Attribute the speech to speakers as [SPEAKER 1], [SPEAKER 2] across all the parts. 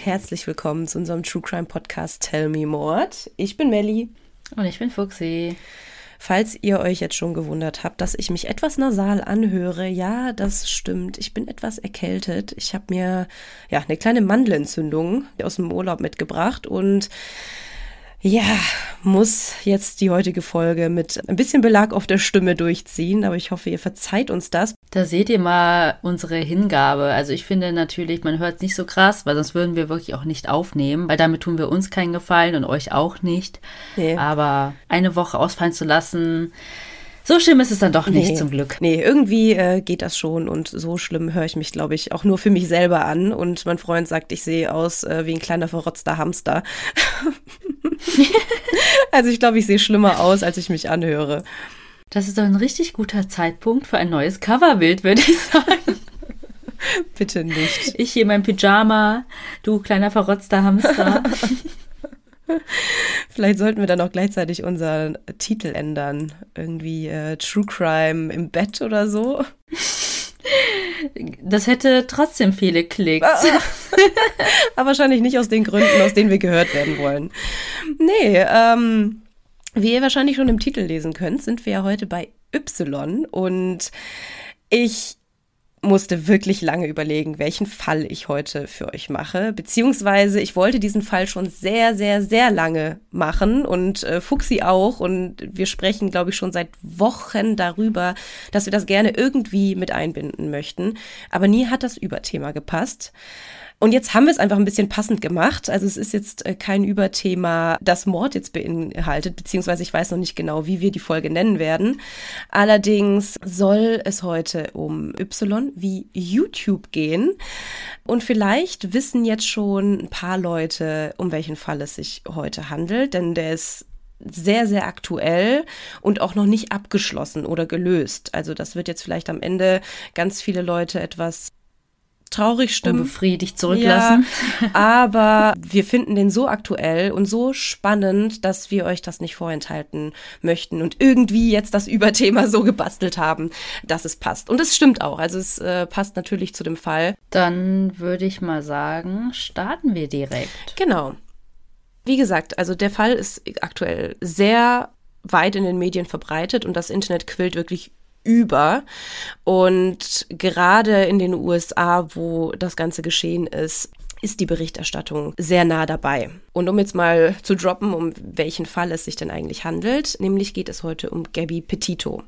[SPEAKER 1] Und herzlich willkommen zu unserem True Crime Podcast Tell Me Mord. Ich bin Melli.
[SPEAKER 2] Und ich bin Fuxi.
[SPEAKER 1] Falls ihr euch jetzt schon gewundert habt, dass ich mich etwas nasal anhöre, ja, das stimmt. Ich bin etwas erkältet. Ich habe mir ja eine kleine Mandelentzündung aus dem Urlaub mitgebracht und ja, muss jetzt die heutige Folge mit ein bisschen Belag auf der Stimme durchziehen, aber ich hoffe, ihr verzeiht uns das.
[SPEAKER 2] Da seht ihr mal unsere Hingabe. Also ich finde natürlich, man hört es nicht so krass, weil sonst würden wir wirklich auch nicht aufnehmen, weil damit tun wir uns keinen Gefallen und euch auch nicht. Nee. Aber eine Woche ausfallen zu lassen, so schlimm ist es dann doch nicht,
[SPEAKER 1] nee,
[SPEAKER 2] zum Glück.
[SPEAKER 1] Nee, irgendwie äh, geht das schon und so schlimm höre ich mich, glaube ich, auch nur für mich selber an. Und mein Freund sagt, ich sehe aus äh, wie ein kleiner verrotzter Hamster. also ich glaube, ich sehe schlimmer aus, als ich mich anhöre.
[SPEAKER 2] Das ist doch ein richtig guter Zeitpunkt für ein neues Coverbild, würde ich sagen.
[SPEAKER 1] Bitte nicht.
[SPEAKER 2] Ich hier mein Pyjama, du kleiner verrotzter Hamster.
[SPEAKER 1] Vielleicht sollten wir dann auch gleichzeitig unseren Titel ändern. Irgendwie äh, True Crime im Bett oder so.
[SPEAKER 2] Das hätte trotzdem viele Klicks.
[SPEAKER 1] Aber wahrscheinlich nicht aus den Gründen, aus denen wir gehört werden wollen. Nee, ähm, wie ihr wahrscheinlich schon im Titel lesen könnt, sind wir ja heute bei Y und ich musste wirklich lange überlegen, welchen Fall ich heute für euch mache. Beziehungsweise ich wollte diesen Fall schon sehr, sehr, sehr lange machen und äh, Fuxi auch. Und wir sprechen, glaube ich, schon seit Wochen darüber, dass wir das gerne irgendwie mit einbinden möchten. Aber nie hat das Überthema gepasst. Und jetzt haben wir es einfach ein bisschen passend gemacht. Also es ist jetzt äh, kein Überthema, das Mord jetzt beinhaltet, beziehungsweise ich weiß noch nicht genau, wie wir die Folge nennen werden. Allerdings soll es heute um Y wie YouTube gehen. Und vielleicht wissen jetzt schon ein paar Leute, um welchen Fall es sich heute handelt, denn der ist sehr, sehr aktuell und auch noch nicht abgeschlossen oder gelöst. Also das wird jetzt vielleicht am Ende ganz viele Leute etwas traurig stimmen.
[SPEAKER 2] Befriedigt zurücklassen.
[SPEAKER 1] Ja, aber wir finden den so aktuell und so spannend, dass wir euch das nicht vorenthalten möchten und irgendwie jetzt das Überthema so gebastelt haben, dass es passt. Und es stimmt auch. Also es äh, passt natürlich zu dem Fall.
[SPEAKER 2] Dann würde ich mal sagen, starten wir direkt.
[SPEAKER 1] Genau. Wie gesagt, also der Fall ist aktuell sehr weit in den Medien verbreitet und das Internet quillt wirklich über. Und gerade in den USA, wo das Ganze geschehen ist, ist die Berichterstattung sehr nah dabei. Und um jetzt mal zu droppen, um welchen Fall es sich denn eigentlich handelt, nämlich geht es heute um Gabby Petito.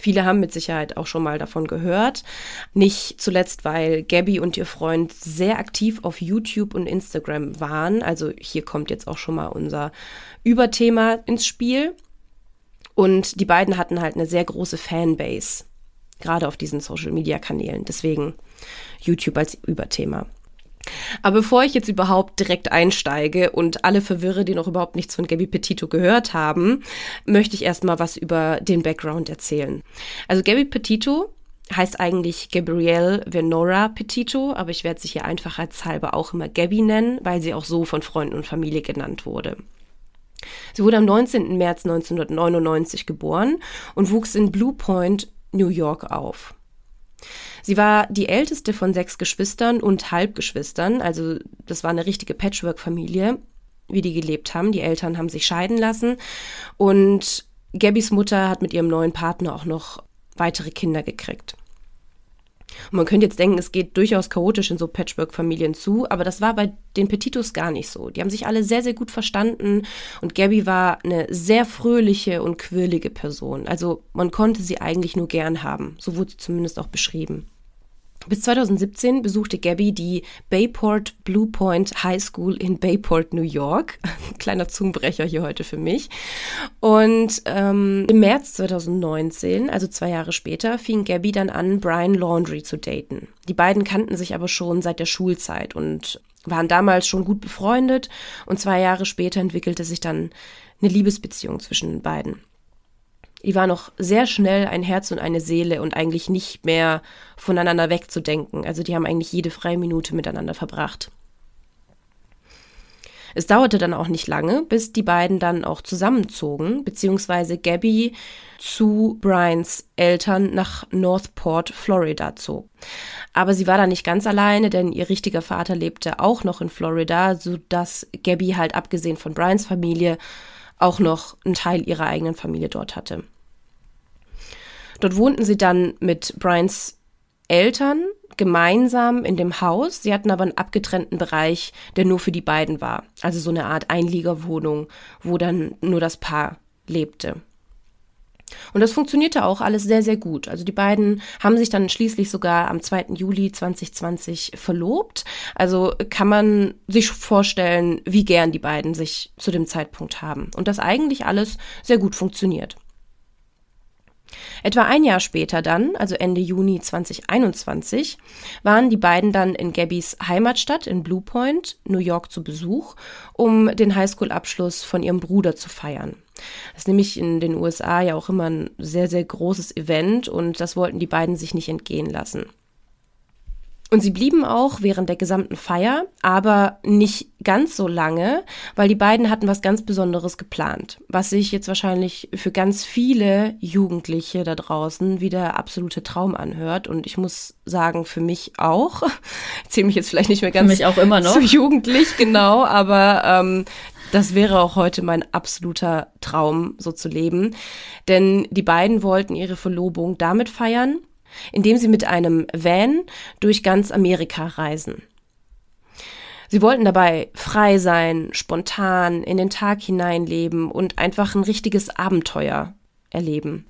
[SPEAKER 1] Viele haben mit Sicherheit auch schon mal davon gehört. Nicht zuletzt, weil Gabby und ihr Freund sehr aktiv auf YouTube und Instagram waren. Also hier kommt jetzt auch schon mal unser Überthema ins Spiel. Und die beiden hatten halt eine sehr große Fanbase, gerade auf diesen Social-Media-Kanälen. Deswegen YouTube als Überthema. Aber bevor ich jetzt überhaupt direkt einsteige und alle verwirre, die noch überhaupt nichts von Gabby Petito gehört haben, möchte ich erstmal was über den Background erzählen. Also Gabby Petito heißt eigentlich Gabrielle Venora Petito, aber ich werde sie hier einfachheitshalber auch immer Gabby nennen, weil sie auch so von Freunden und Familie genannt wurde. Sie wurde am 19. März 1999 geboren und wuchs in Blue Point, New York auf. Sie war die älteste von sechs Geschwistern und Halbgeschwistern, also das war eine richtige Patchwork-Familie, wie die gelebt haben. Die Eltern haben sich scheiden lassen und Gabbys Mutter hat mit ihrem neuen Partner auch noch weitere Kinder gekriegt. Und man könnte jetzt denken, es geht durchaus chaotisch in so Patchwork-Familien zu, aber das war bei den Petitos gar nicht so. Die haben sich alle sehr, sehr gut verstanden und Gabby war eine sehr fröhliche und quirlige Person. Also man konnte sie eigentlich nur gern haben. So wurde sie zumindest auch beschrieben. Bis 2017 besuchte Gabby die Bayport Blue Point High School in Bayport, New York. Kleiner Zungenbrecher hier heute für mich. Und ähm, im März 2019, also zwei Jahre später, fing Gabby dann an, Brian Laundry zu daten. Die beiden kannten sich aber schon seit der Schulzeit und waren damals schon gut befreundet. Und zwei Jahre später entwickelte sich dann eine Liebesbeziehung zwischen den beiden. Die war noch sehr schnell ein Herz und eine Seele und eigentlich nicht mehr voneinander wegzudenken. Also die haben eigentlich jede freie Minute miteinander verbracht. Es dauerte dann auch nicht lange, bis die beiden dann auch zusammenzogen, beziehungsweise Gabby zu Brians Eltern nach Northport, Florida zog. Aber sie war da nicht ganz alleine, denn ihr richtiger Vater lebte auch noch in Florida, sodass Gabby halt abgesehen von Brians Familie auch noch einen Teil ihrer eigenen Familie dort hatte. Dort wohnten sie dann mit Brians Eltern gemeinsam in dem Haus. Sie hatten aber einen abgetrennten Bereich, der nur für die beiden war. Also so eine Art Einliegerwohnung, wo dann nur das Paar lebte. Und das funktionierte auch alles sehr, sehr gut. Also die beiden haben sich dann schließlich sogar am 2. Juli 2020 verlobt. Also kann man sich vorstellen, wie gern die beiden sich zu dem Zeitpunkt haben. Und das eigentlich alles sehr gut funktioniert. Etwa ein Jahr später dann, also Ende Juni 2021, waren die beiden dann in Gabbys Heimatstadt in Blue Point, New York zu Besuch, um den Highschool-Abschluss von ihrem Bruder zu feiern. Das ist nämlich in den USA ja auch immer ein sehr, sehr großes Event und das wollten die beiden sich nicht entgehen lassen. Und sie blieben auch während der gesamten Feier, aber nicht ganz so lange, weil die beiden hatten was ganz Besonderes geplant, was sich jetzt wahrscheinlich für ganz viele Jugendliche da draußen wie der absolute Traum anhört. Und ich muss sagen, für mich auch. Ich zähle mich jetzt vielleicht nicht mehr ganz
[SPEAKER 2] für mich auch immer noch.
[SPEAKER 1] zu jugendlich, genau, aber ähm, das wäre auch heute mein absoluter Traum, so zu leben. Denn die beiden wollten ihre Verlobung damit feiern, indem sie mit einem Van durch ganz Amerika reisen. Sie wollten dabei frei sein, spontan in den Tag hineinleben und einfach ein richtiges Abenteuer erleben.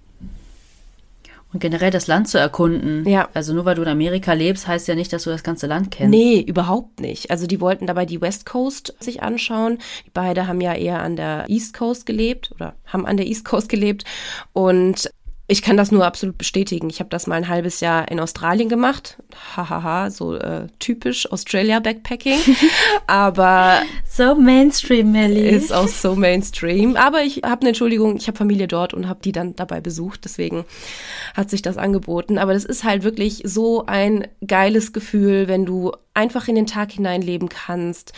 [SPEAKER 2] Und generell das Land zu erkunden.
[SPEAKER 1] Ja.
[SPEAKER 2] Also nur weil du in Amerika lebst, heißt ja nicht, dass du das ganze Land kennst.
[SPEAKER 1] Nee, überhaupt nicht. Also die wollten dabei die West Coast sich anschauen. Die beide haben ja eher an der East Coast gelebt oder haben an der East Coast gelebt. Und ich kann das nur absolut bestätigen. Ich habe das mal ein halbes Jahr in Australien gemacht. Hahaha, so äh, typisch Australia Backpacking. Aber
[SPEAKER 2] so Mainstream, Melly.
[SPEAKER 1] Ist auch so Mainstream. Aber ich habe eine Entschuldigung, ich habe Familie dort und habe die dann dabei besucht. Deswegen hat sich das angeboten. Aber das ist halt wirklich so ein geiles Gefühl, wenn du einfach in den Tag hineinleben kannst,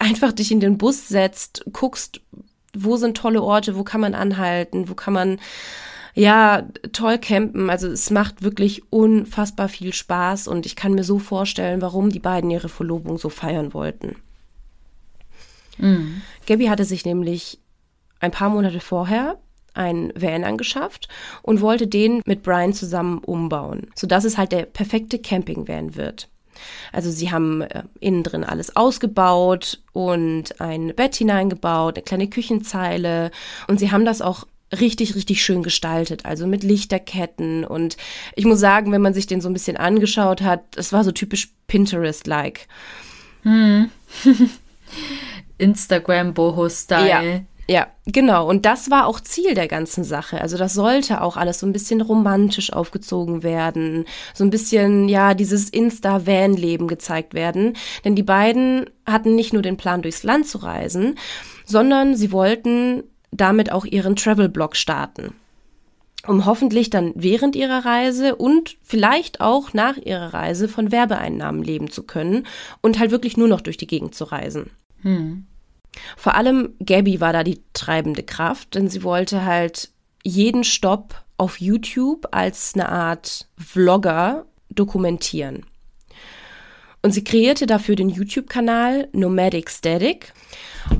[SPEAKER 1] einfach dich in den Bus setzt, guckst, wo sind tolle Orte, wo kann man anhalten, wo kann man ja, toll campen. Also es macht wirklich unfassbar viel Spaß und ich kann mir so vorstellen, warum die beiden ihre Verlobung so feiern wollten. Mhm. Gabby hatte sich nämlich ein paar Monate vorher ein Van angeschafft und wollte den mit Brian zusammen umbauen, sodass es halt der perfekte Campingvan wird. Also sie haben äh, innen drin alles ausgebaut und ein Bett hineingebaut, eine kleine Küchenzeile und sie haben das auch richtig, richtig schön gestaltet, also mit Lichterketten. Und ich muss sagen, wenn man sich den so ein bisschen angeschaut hat, das war so typisch Pinterest-like.
[SPEAKER 2] Hm. Instagram Boho-Style.
[SPEAKER 1] Ja. Ja, genau. Und das war auch Ziel der ganzen Sache. Also das sollte auch alles so ein bisschen romantisch aufgezogen werden. So ein bisschen, ja, dieses Insta-Van-Leben gezeigt werden. Denn die beiden hatten nicht nur den Plan, durchs Land zu reisen, sondern sie wollten damit auch ihren Travel-Blog starten um hoffentlich dann während ihrer Reise und vielleicht auch nach ihrer Reise von Werbeeinnahmen leben zu können und halt wirklich nur noch durch die Gegend zu reisen. Hm. Vor allem Gabby war da die treibende Kraft, denn sie wollte halt jeden Stopp auf YouTube als eine Art Vlogger dokumentieren. Und sie kreierte dafür den YouTube-Kanal Nomadic Static.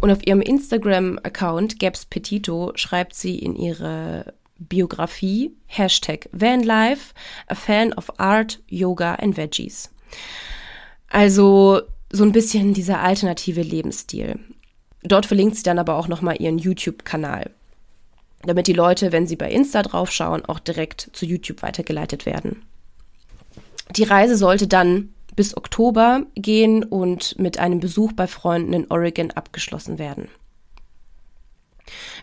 [SPEAKER 1] Und auf ihrem Instagram-Account Gabs Petito schreibt sie in ihre Biografie Hashtag Vanlife, a fan of art, yoga and veggies. Also so ein bisschen dieser alternative Lebensstil. Dort verlinkt sie dann aber auch nochmal ihren YouTube-Kanal, damit die Leute, wenn sie bei Insta draufschauen, auch direkt zu YouTube weitergeleitet werden. Die Reise sollte dann bis Oktober gehen und mit einem Besuch bei Freunden in Oregon abgeschlossen werden.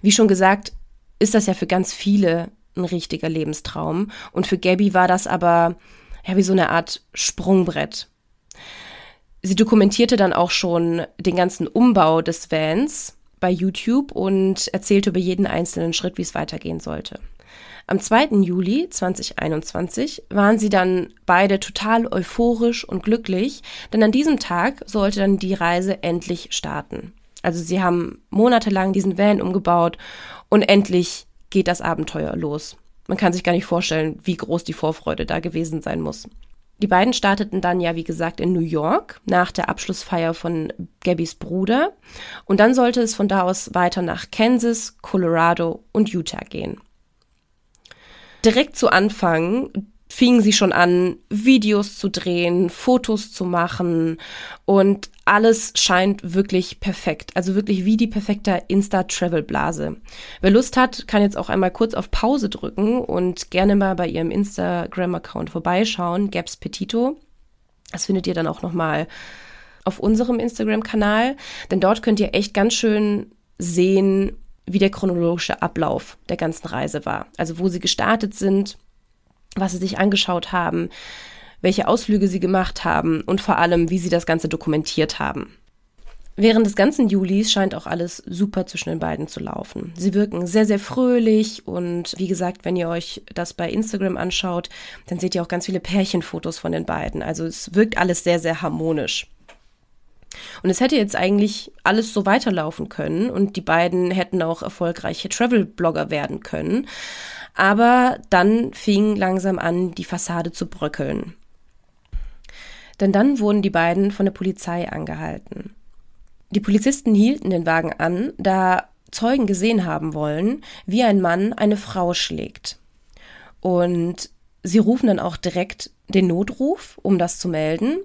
[SPEAKER 1] Wie schon gesagt, ist das ja für ganz viele ein richtiger Lebenstraum und für Gabby war das aber ja wie so eine Art Sprungbrett. Sie dokumentierte dann auch schon den ganzen Umbau des Vans bei YouTube und erzählte über jeden einzelnen Schritt, wie es weitergehen sollte. Am 2. Juli 2021 waren sie dann beide total euphorisch und glücklich, denn an diesem Tag sollte dann die Reise endlich starten. Also sie haben monatelang diesen Van umgebaut und endlich geht das Abenteuer los. Man kann sich gar nicht vorstellen, wie groß die Vorfreude da gewesen sein muss. Die beiden starteten dann ja, wie gesagt, in New York nach der Abschlussfeier von Gabbys Bruder. Und dann sollte es von da aus weiter nach Kansas, Colorado und Utah gehen. Direkt zu Anfang fingen sie schon an, Videos zu drehen, Fotos zu machen und alles scheint wirklich perfekt. Also wirklich wie die perfekte Insta-Travel-Blase. Wer Lust hat, kann jetzt auch einmal kurz auf Pause drücken und gerne mal bei ihrem Instagram-Account vorbeischauen, Gaps Petito. Das findet ihr dann auch nochmal auf unserem Instagram-Kanal, denn dort könnt ihr echt ganz schön sehen, wie der chronologische Ablauf der ganzen Reise war. Also wo sie gestartet sind, was sie sich angeschaut haben, welche Ausflüge sie gemacht haben und vor allem, wie sie das Ganze dokumentiert haben. Während des ganzen Julis scheint auch alles super zwischen den beiden zu laufen. Sie wirken sehr, sehr fröhlich und wie gesagt, wenn ihr euch das bei Instagram anschaut, dann seht ihr auch ganz viele Pärchenfotos von den beiden. Also es wirkt alles sehr, sehr harmonisch. Und es hätte jetzt eigentlich alles so weiterlaufen können und die beiden hätten auch erfolgreiche Travel-Blogger werden können. Aber dann fing langsam an, die Fassade zu bröckeln. Denn dann wurden die beiden von der Polizei angehalten. Die Polizisten hielten den Wagen an, da Zeugen gesehen haben wollen, wie ein Mann eine Frau schlägt. Und sie rufen dann auch direkt den Notruf, um das zu melden.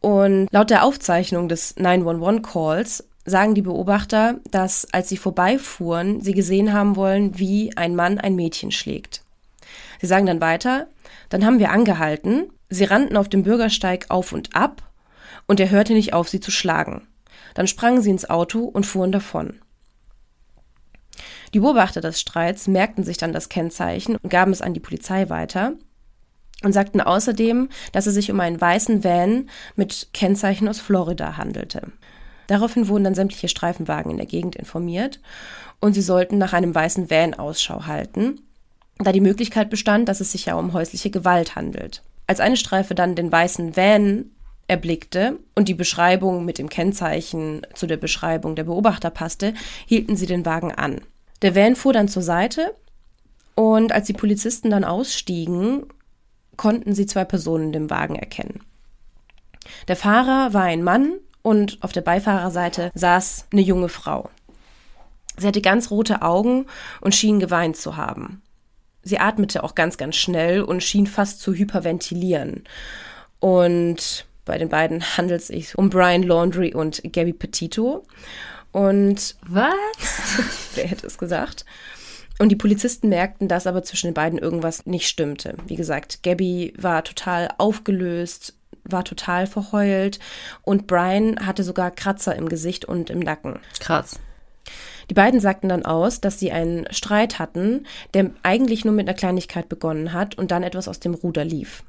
[SPEAKER 1] Und laut der Aufzeichnung des 911-Calls sagen die Beobachter, dass als sie vorbeifuhren, sie gesehen haben wollen, wie ein Mann ein Mädchen schlägt. Sie sagen dann weiter, dann haben wir angehalten, sie rannten auf dem Bürgersteig auf und ab und er hörte nicht auf, sie zu schlagen. Dann sprangen sie ins Auto und fuhren davon. Die Beobachter des Streits merkten sich dann das Kennzeichen und gaben es an die Polizei weiter und sagten außerdem, dass es sich um einen weißen Van mit Kennzeichen aus Florida handelte. Daraufhin wurden dann sämtliche Streifenwagen in der Gegend informiert und sie sollten nach einem weißen Van Ausschau halten, da die Möglichkeit bestand, dass es sich ja um häusliche Gewalt handelt. Als eine Streife dann den weißen Van erblickte und die Beschreibung mit dem Kennzeichen zu der Beschreibung der Beobachter passte, hielten sie den Wagen an. Der Van fuhr dann zur Seite und als die Polizisten dann ausstiegen, konnten sie zwei Personen in dem Wagen erkennen. Der Fahrer war ein Mann und auf der Beifahrerseite saß eine junge Frau. Sie hatte ganz rote Augen und schien geweint zu haben. Sie atmete auch ganz, ganz schnell und schien fast zu hyperventilieren. Und bei den beiden handelt es sich um Brian Laundry und Gabby Petito. Und
[SPEAKER 2] was?
[SPEAKER 1] Wer hätte es gesagt? Und die Polizisten merkten, dass aber zwischen den beiden irgendwas nicht stimmte. Wie gesagt, Gabby war total aufgelöst, war total verheult und Brian hatte sogar Kratzer im Gesicht und im Nacken.
[SPEAKER 2] Krass.
[SPEAKER 1] Die beiden sagten dann aus, dass sie einen Streit hatten, der eigentlich nur mit einer Kleinigkeit begonnen hat und dann etwas aus dem Ruder lief.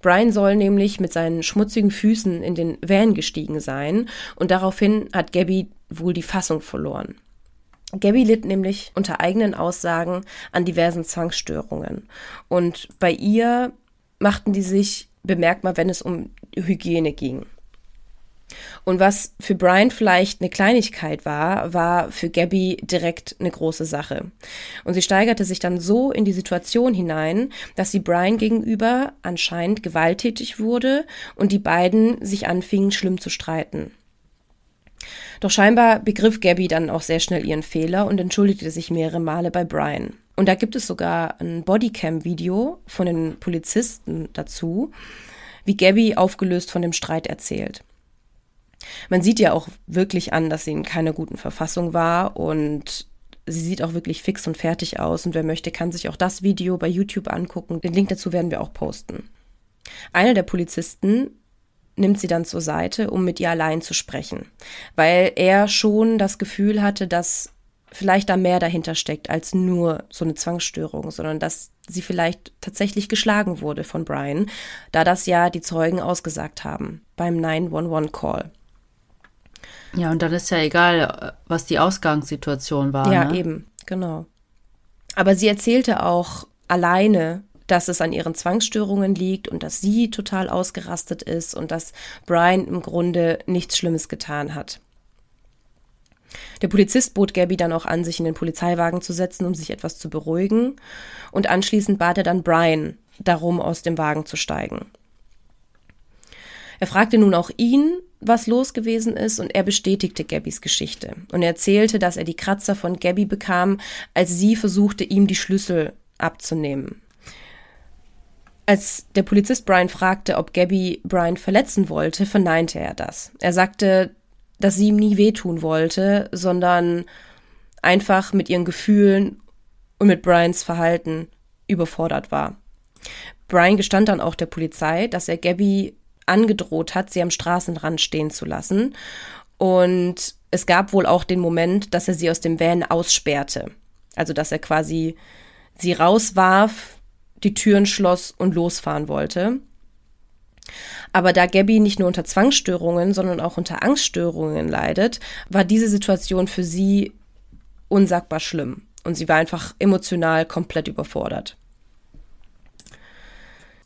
[SPEAKER 1] Brian soll nämlich mit seinen schmutzigen Füßen in den Van gestiegen sein und daraufhin hat Gabby wohl die Fassung verloren. Gabby litt nämlich unter eigenen Aussagen an diversen Zwangsstörungen und bei ihr machten die sich bemerkbar, wenn es um Hygiene ging. Und was für Brian vielleicht eine Kleinigkeit war, war für Gabby direkt eine große Sache. Und sie steigerte sich dann so in die Situation hinein, dass sie Brian gegenüber anscheinend gewalttätig wurde und die beiden sich anfingen, schlimm zu streiten. Doch scheinbar begriff Gabby dann auch sehr schnell ihren Fehler und entschuldigte sich mehrere Male bei Brian. Und da gibt es sogar ein Bodycam-Video von den Polizisten dazu, wie Gabby aufgelöst von dem Streit erzählt. Man sieht ja auch wirklich an, dass sie in keiner guten Verfassung war und sie sieht auch wirklich fix und fertig aus und wer möchte, kann sich auch das Video bei YouTube angucken. Den Link dazu werden wir auch posten. Einer der Polizisten nimmt sie dann zur Seite, um mit ihr allein zu sprechen, weil er schon das Gefühl hatte, dass vielleicht da mehr dahinter steckt als nur so eine Zwangsstörung, sondern dass sie vielleicht tatsächlich geschlagen wurde von Brian, da das ja die Zeugen ausgesagt haben beim 911-Call.
[SPEAKER 2] Ja, und dann ist ja egal, was die Ausgangssituation war.
[SPEAKER 1] Ja,
[SPEAKER 2] ne?
[SPEAKER 1] eben, genau. Aber sie erzählte auch alleine, dass es an ihren Zwangsstörungen liegt und dass sie total ausgerastet ist und dass Brian im Grunde nichts Schlimmes getan hat. Der Polizist bot Gabby dann auch an, sich in den Polizeiwagen zu setzen, um sich etwas zu beruhigen. Und anschließend bat er dann Brian darum, aus dem Wagen zu steigen. Er fragte nun auch ihn, was los gewesen ist, und er bestätigte Gabbys Geschichte. Und er erzählte, dass er die Kratzer von Gabby bekam, als sie versuchte, ihm die Schlüssel abzunehmen. Als der Polizist Brian fragte, ob Gabby Brian verletzen wollte, verneinte er das. Er sagte, dass sie ihm nie wehtun wollte, sondern einfach mit ihren Gefühlen und mit Brians Verhalten überfordert war. Brian gestand dann auch der Polizei, dass er Gabby angedroht hat, sie am Straßenrand stehen zu lassen. Und es gab wohl auch den Moment, dass er sie aus dem Van aussperrte. Also, dass er quasi sie rauswarf, die Türen schloss und losfahren wollte. Aber da Gabby nicht nur unter Zwangsstörungen, sondern auch unter Angststörungen leidet, war diese Situation für sie unsagbar schlimm. Und sie war einfach emotional komplett überfordert.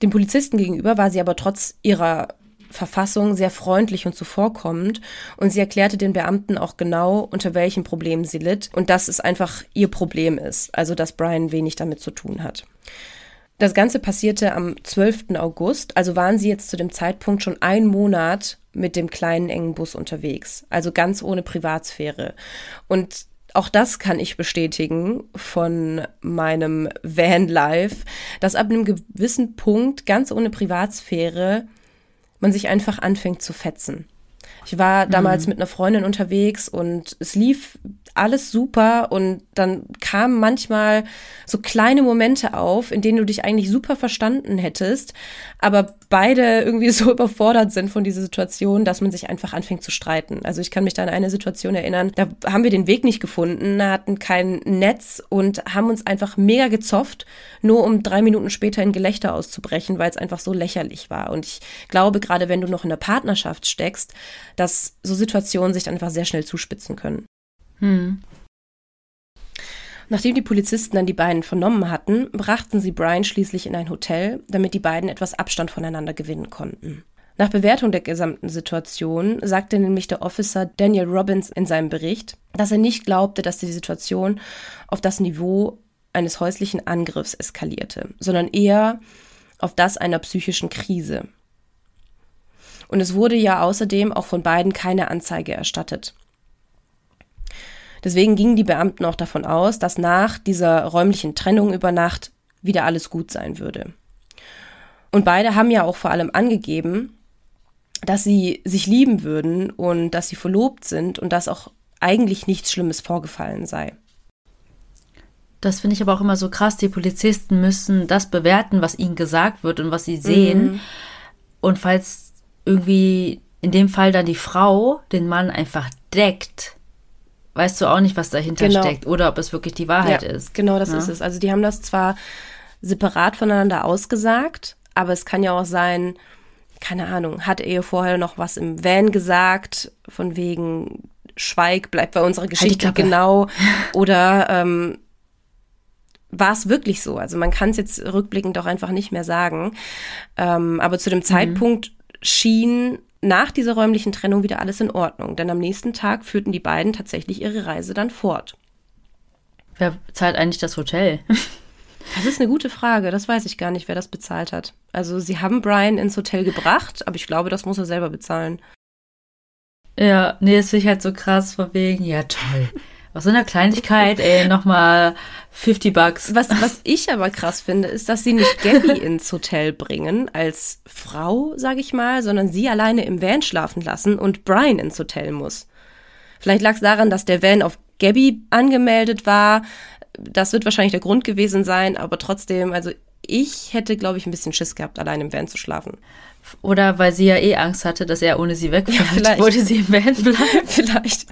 [SPEAKER 1] Dem Polizisten gegenüber war sie aber trotz ihrer Verfassung sehr freundlich und zuvorkommend und sie erklärte den Beamten auch genau, unter welchen Problemen sie litt und dass es einfach ihr Problem ist, also dass Brian wenig damit zu tun hat. Das Ganze passierte am 12. August, also waren sie jetzt zu dem Zeitpunkt schon einen Monat mit dem kleinen engen Bus unterwegs, also ganz ohne Privatsphäre. Und auch das kann ich bestätigen von meinem Van Life, dass ab einem gewissen Punkt ganz ohne Privatsphäre man sich einfach anfängt zu fetzen. Ich war damals mhm. mit einer Freundin unterwegs und es lief alles super und dann kamen manchmal so kleine Momente auf, in denen du dich eigentlich super verstanden hättest, aber beide irgendwie so überfordert sind von dieser Situation, dass man sich einfach anfängt zu streiten. Also ich kann mich da an eine Situation erinnern, da haben wir den Weg nicht gefunden, hatten kein Netz und haben uns einfach mega gezofft, nur um drei Minuten später in Gelächter auszubrechen, weil es einfach so lächerlich war. Und ich glaube, gerade wenn du noch in der Partnerschaft steckst, dass so Situationen sich einfach sehr schnell zuspitzen können. Hm. Nachdem die Polizisten dann die beiden vernommen hatten, brachten sie Brian schließlich in ein Hotel, damit die beiden etwas Abstand voneinander gewinnen konnten. Nach Bewertung der gesamten Situation sagte nämlich der Officer Daniel Robbins in seinem Bericht, dass er nicht glaubte, dass die Situation auf das Niveau eines häuslichen Angriffs eskalierte, sondern eher auf das einer psychischen Krise. Und es wurde ja außerdem auch von beiden keine Anzeige erstattet. Deswegen gingen die Beamten auch davon aus, dass nach dieser räumlichen Trennung über Nacht wieder alles gut sein würde. Und beide haben ja auch vor allem angegeben, dass sie sich lieben würden und dass sie verlobt sind und dass auch eigentlich nichts Schlimmes vorgefallen sei.
[SPEAKER 2] Das finde ich aber auch immer so krass. Die Polizisten müssen das bewerten, was ihnen gesagt wird und was sie sehen. Mhm. Und falls irgendwie in dem Fall dann die Frau den Mann einfach deckt, weißt du auch nicht, was dahinter genau. steckt oder ob es wirklich die Wahrheit ja, ist.
[SPEAKER 1] Genau, das ja. ist es. Also die haben das zwar separat voneinander ausgesagt, aber es kann ja auch sein, keine Ahnung, hat er ihr vorher noch was im Van gesagt, von wegen Schweig, bleibt bei unserer halt Geschichte halt genau. Oder ähm, war es wirklich so? Also man kann es jetzt rückblickend auch einfach nicht mehr sagen. Ähm, aber zu dem mhm. Zeitpunkt schien nach dieser räumlichen Trennung wieder alles in Ordnung, denn am nächsten Tag führten die beiden tatsächlich ihre Reise dann fort.
[SPEAKER 2] Wer zahlt eigentlich das Hotel?
[SPEAKER 1] Das ist eine gute Frage. Das weiß ich gar nicht, wer das bezahlt hat. Also, sie haben Brian ins Hotel gebracht, aber ich glaube, das muss er selber bezahlen.
[SPEAKER 2] Ja, nee, das finde ich halt so krass, von wegen, ja toll. Aus so einer Kleinigkeit, ey, nochmal 50 Bucks.
[SPEAKER 1] Was, was ich aber krass finde, ist, dass sie nicht Gabby ins Hotel bringen, als Frau, sag ich mal, sondern sie alleine im Van schlafen lassen und Brian ins Hotel muss. Vielleicht lag es daran, dass der Van auf Gabby angemeldet war. Das wird wahrscheinlich der Grund gewesen sein, aber trotzdem, also ich hätte, glaube ich, ein bisschen Schiss gehabt, allein im Van zu schlafen.
[SPEAKER 2] Oder weil sie ja eh Angst hatte, dass er ohne sie wegfährt, ja, vielleicht. wollte sie im Van bleiben.
[SPEAKER 1] vielleicht.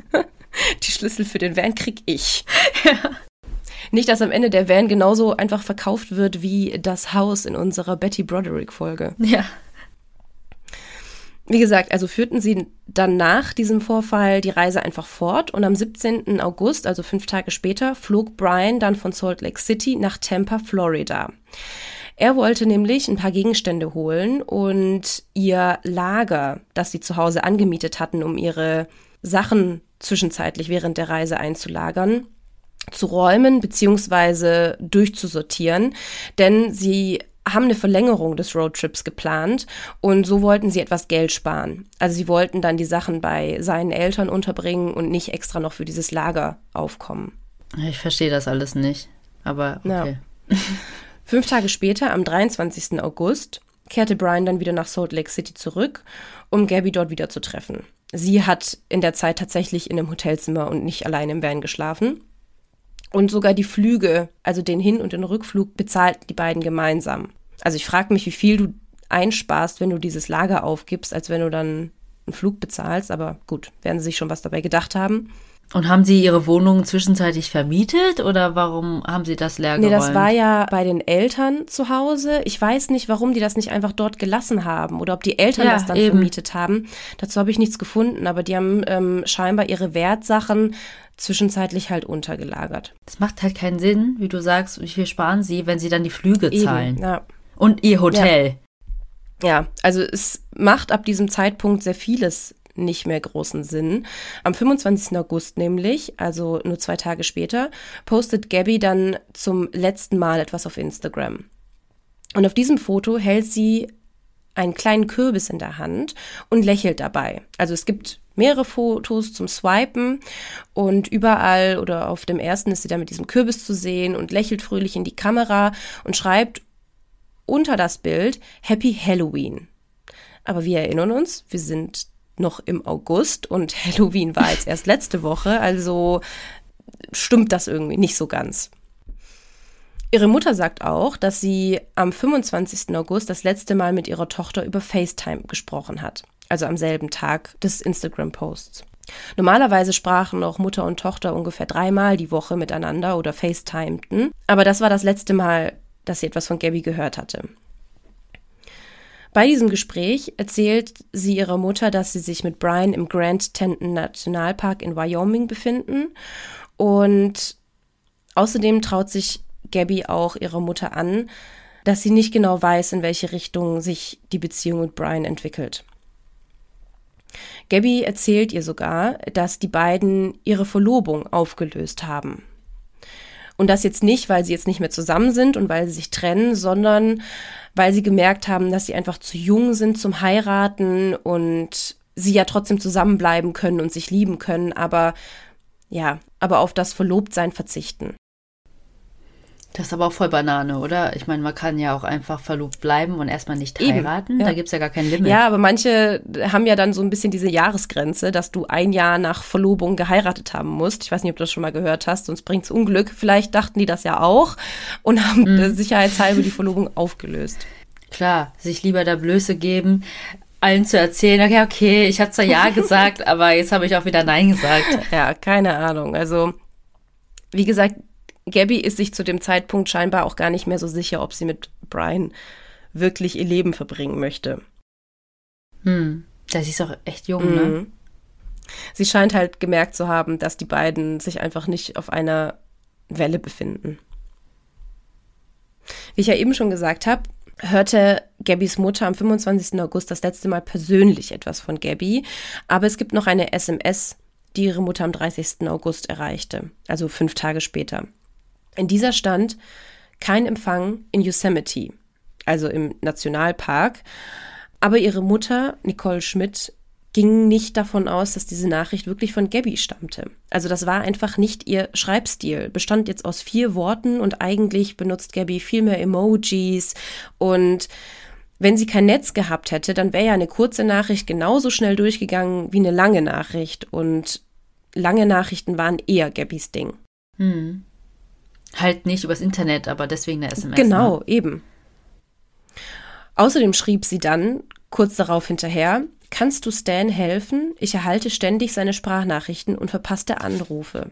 [SPEAKER 1] Die Schlüssel für den Van krieg ich. Ja. Nicht, dass am Ende der Van genauso einfach verkauft wird wie das Haus in unserer Betty Broderick-Folge.
[SPEAKER 2] Ja.
[SPEAKER 1] Wie gesagt, also führten sie dann nach diesem Vorfall die Reise einfach fort und am 17. August, also fünf Tage später, flog Brian dann von Salt Lake City nach Tampa, Florida. Er wollte nämlich ein paar Gegenstände holen und ihr Lager, das sie zu Hause angemietet hatten, um ihre Sachen zwischenzeitlich während der Reise einzulagern zu räumen bzw. durchzusortieren, denn sie haben eine Verlängerung des Roadtrips geplant und so wollten sie etwas Geld sparen. Also sie wollten dann die Sachen bei seinen Eltern unterbringen und nicht extra noch für dieses Lager aufkommen.
[SPEAKER 2] Ich verstehe das alles nicht, aber okay.
[SPEAKER 1] Ja. Fünf Tage später, am 23. August, kehrte Brian dann wieder nach Salt Lake City zurück, um Gabby dort wieder zu treffen. Sie hat in der Zeit tatsächlich in einem Hotelzimmer und nicht allein im Van geschlafen. Und sogar die Flüge, also den Hin- und den Rückflug, bezahlten die beiden gemeinsam. Also ich frage mich, wie viel du einsparst, wenn du dieses Lager aufgibst, als wenn du dann einen Flug bezahlst. Aber gut, werden sie sich schon was dabei gedacht haben.
[SPEAKER 2] Und haben Sie Ihre Wohnung zwischenzeitlich vermietet oder warum haben Sie das leer geräumt?
[SPEAKER 1] Nee, das war ja bei den Eltern zu Hause. Ich weiß nicht, warum die das nicht einfach dort gelassen haben oder ob die Eltern ja, das dann eben. vermietet haben. Dazu habe ich nichts gefunden, aber die haben ähm, scheinbar ihre Wertsachen zwischenzeitlich halt untergelagert.
[SPEAKER 2] Das macht halt keinen Sinn, wie du sagst, wie viel sparen sie, wenn sie dann die Flüge zahlen. Eben, ja. Und ihr Hotel.
[SPEAKER 1] Ja. ja, also es macht ab diesem Zeitpunkt sehr vieles nicht mehr großen Sinn. Am 25. August nämlich, also nur zwei Tage später, postet Gabby dann zum letzten Mal etwas auf Instagram. Und auf diesem Foto hält sie einen kleinen Kürbis in der Hand und lächelt dabei. Also es gibt mehrere Fotos zum Swipen und überall oder auf dem ersten ist sie dann mit diesem Kürbis zu sehen und lächelt fröhlich in die Kamera und schreibt unter das Bild Happy Halloween. Aber wir erinnern uns, wir sind noch im August und Halloween war jetzt erst letzte Woche, also stimmt das irgendwie nicht so ganz. Ihre Mutter sagt auch, dass sie am 25. August das letzte Mal mit ihrer Tochter über FaceTime gesprochen hat, also am selben Tag des Instagram-Posts. Normalerweise sprachen auch Mutter und Tochter ungefähr dreimal die Woche miteinander oder FaceTimeten, aber das war das letzte Mal, dass sie etwas von Gabby gehört hatte. Bei diesem Gespräch erzählt sie ihrer Mutter, dass sie sich mit Brian im Grand Teton Nationalpark in Wyoming befinden und außerdem traut sich Gabby auch ihrer Mutter an, dass sie nicht genau weiß, in welche Richtung sich die Beziehung mit Brian entwickelt. Gabby erzählt ihr sogar, dass die beiden ihre Verlobung aufgelöst haben. Und das jetzt nicht, weil sie jetzt nicht mehr zusammen sind und weil sie sich trennen, sondern weil sie gemerkt haben, dass sie einfach zu jung sind zum Heiraten und sie ja trotzdem zusammenbleiben können und sich lieben können, aber ja, aber auf das Verlobtsein verzichten.
[SPEAKER 2] Das ist aber auch voll Banane, oder? Ich meine, man kann ja auch einfach verlobt bleiben und erstmal nicht Eben, heiraten. Ja. Da gibt es ja gar kein Limit.
[SPEAKER 1] Ja, aber manche haben ja dann so ein bisschen diese Jahresgrenze, dass du ein Jahr nach Verlobung geheiratet haben musst. Ich weiß nicht, ob du das schon mal gehört hast, sonst bringt es Unglück. Vielleicht dachten die das ja auch und haben mhm. sicherheitshalber die Verlobung aufgelöst.
[SPEAKER 2] Klar, sich lieber da Blöße geben, allen zu erzählen, okay, okay, ich habe zwar Ja gesagt, aber jetzt habe ich auch wieder Nein gesagt.
[SPEAKER 1] Ja, keine Ahnung. Also, wie gesagt, Gabby ist sich zu dem Zeitpunkt scheinbar auch gar nicht mehr so sicher, ob sie mit Brian wirklich ihr Leben verbringen möchte.
[SPEAKER 2] Hm, das ist auch echt jung, ne? mhm. ne?
[SPEAKER 1] Sie scheint halt gemerkt zu haben, dass die beiden sich einfach nicht auf einer Welle befinden. Wie ich ja eben schon gesagt habe, hörte Gabbys Mutter am 25. August das letzte Mal persönlich etwas von Gabby, aber es gibt noch eine SMS, die ihre Mutter am 30. August erreichte, also fünf Tage später. In dieser stand kein Empfang in Yosemite, also im Nationalpark. Aber ihre Mutter, Nicole Schmidt, ging nicht davon aus, dass diese Nachricht wirklich von Gabby stammte. Also das war einfach nicht ihr Schreibstil. Bestand jetzt aus vier Worten und eigentlich benutzt Gabby viel mehr Emojis und wenn sie kein Netz gehabt hätte, dann wäre ja eine kurze Nachricht genauso schnell durchgegangen wie eine lange Nachricht und lange Nachrichten waren eher Gabbys Ding.
[SPEAKER 2] Hm. Halt nicht übers Internet, aber deswegen eine SMS.
[SPEAKER 1] Genau, ne? eben. Außerdem schrieb sie dann kurz darauf hinterher, kannst du Stan helfen? Ich erhalte ständig seine Sprachnachrichten und verpasste Anrufe.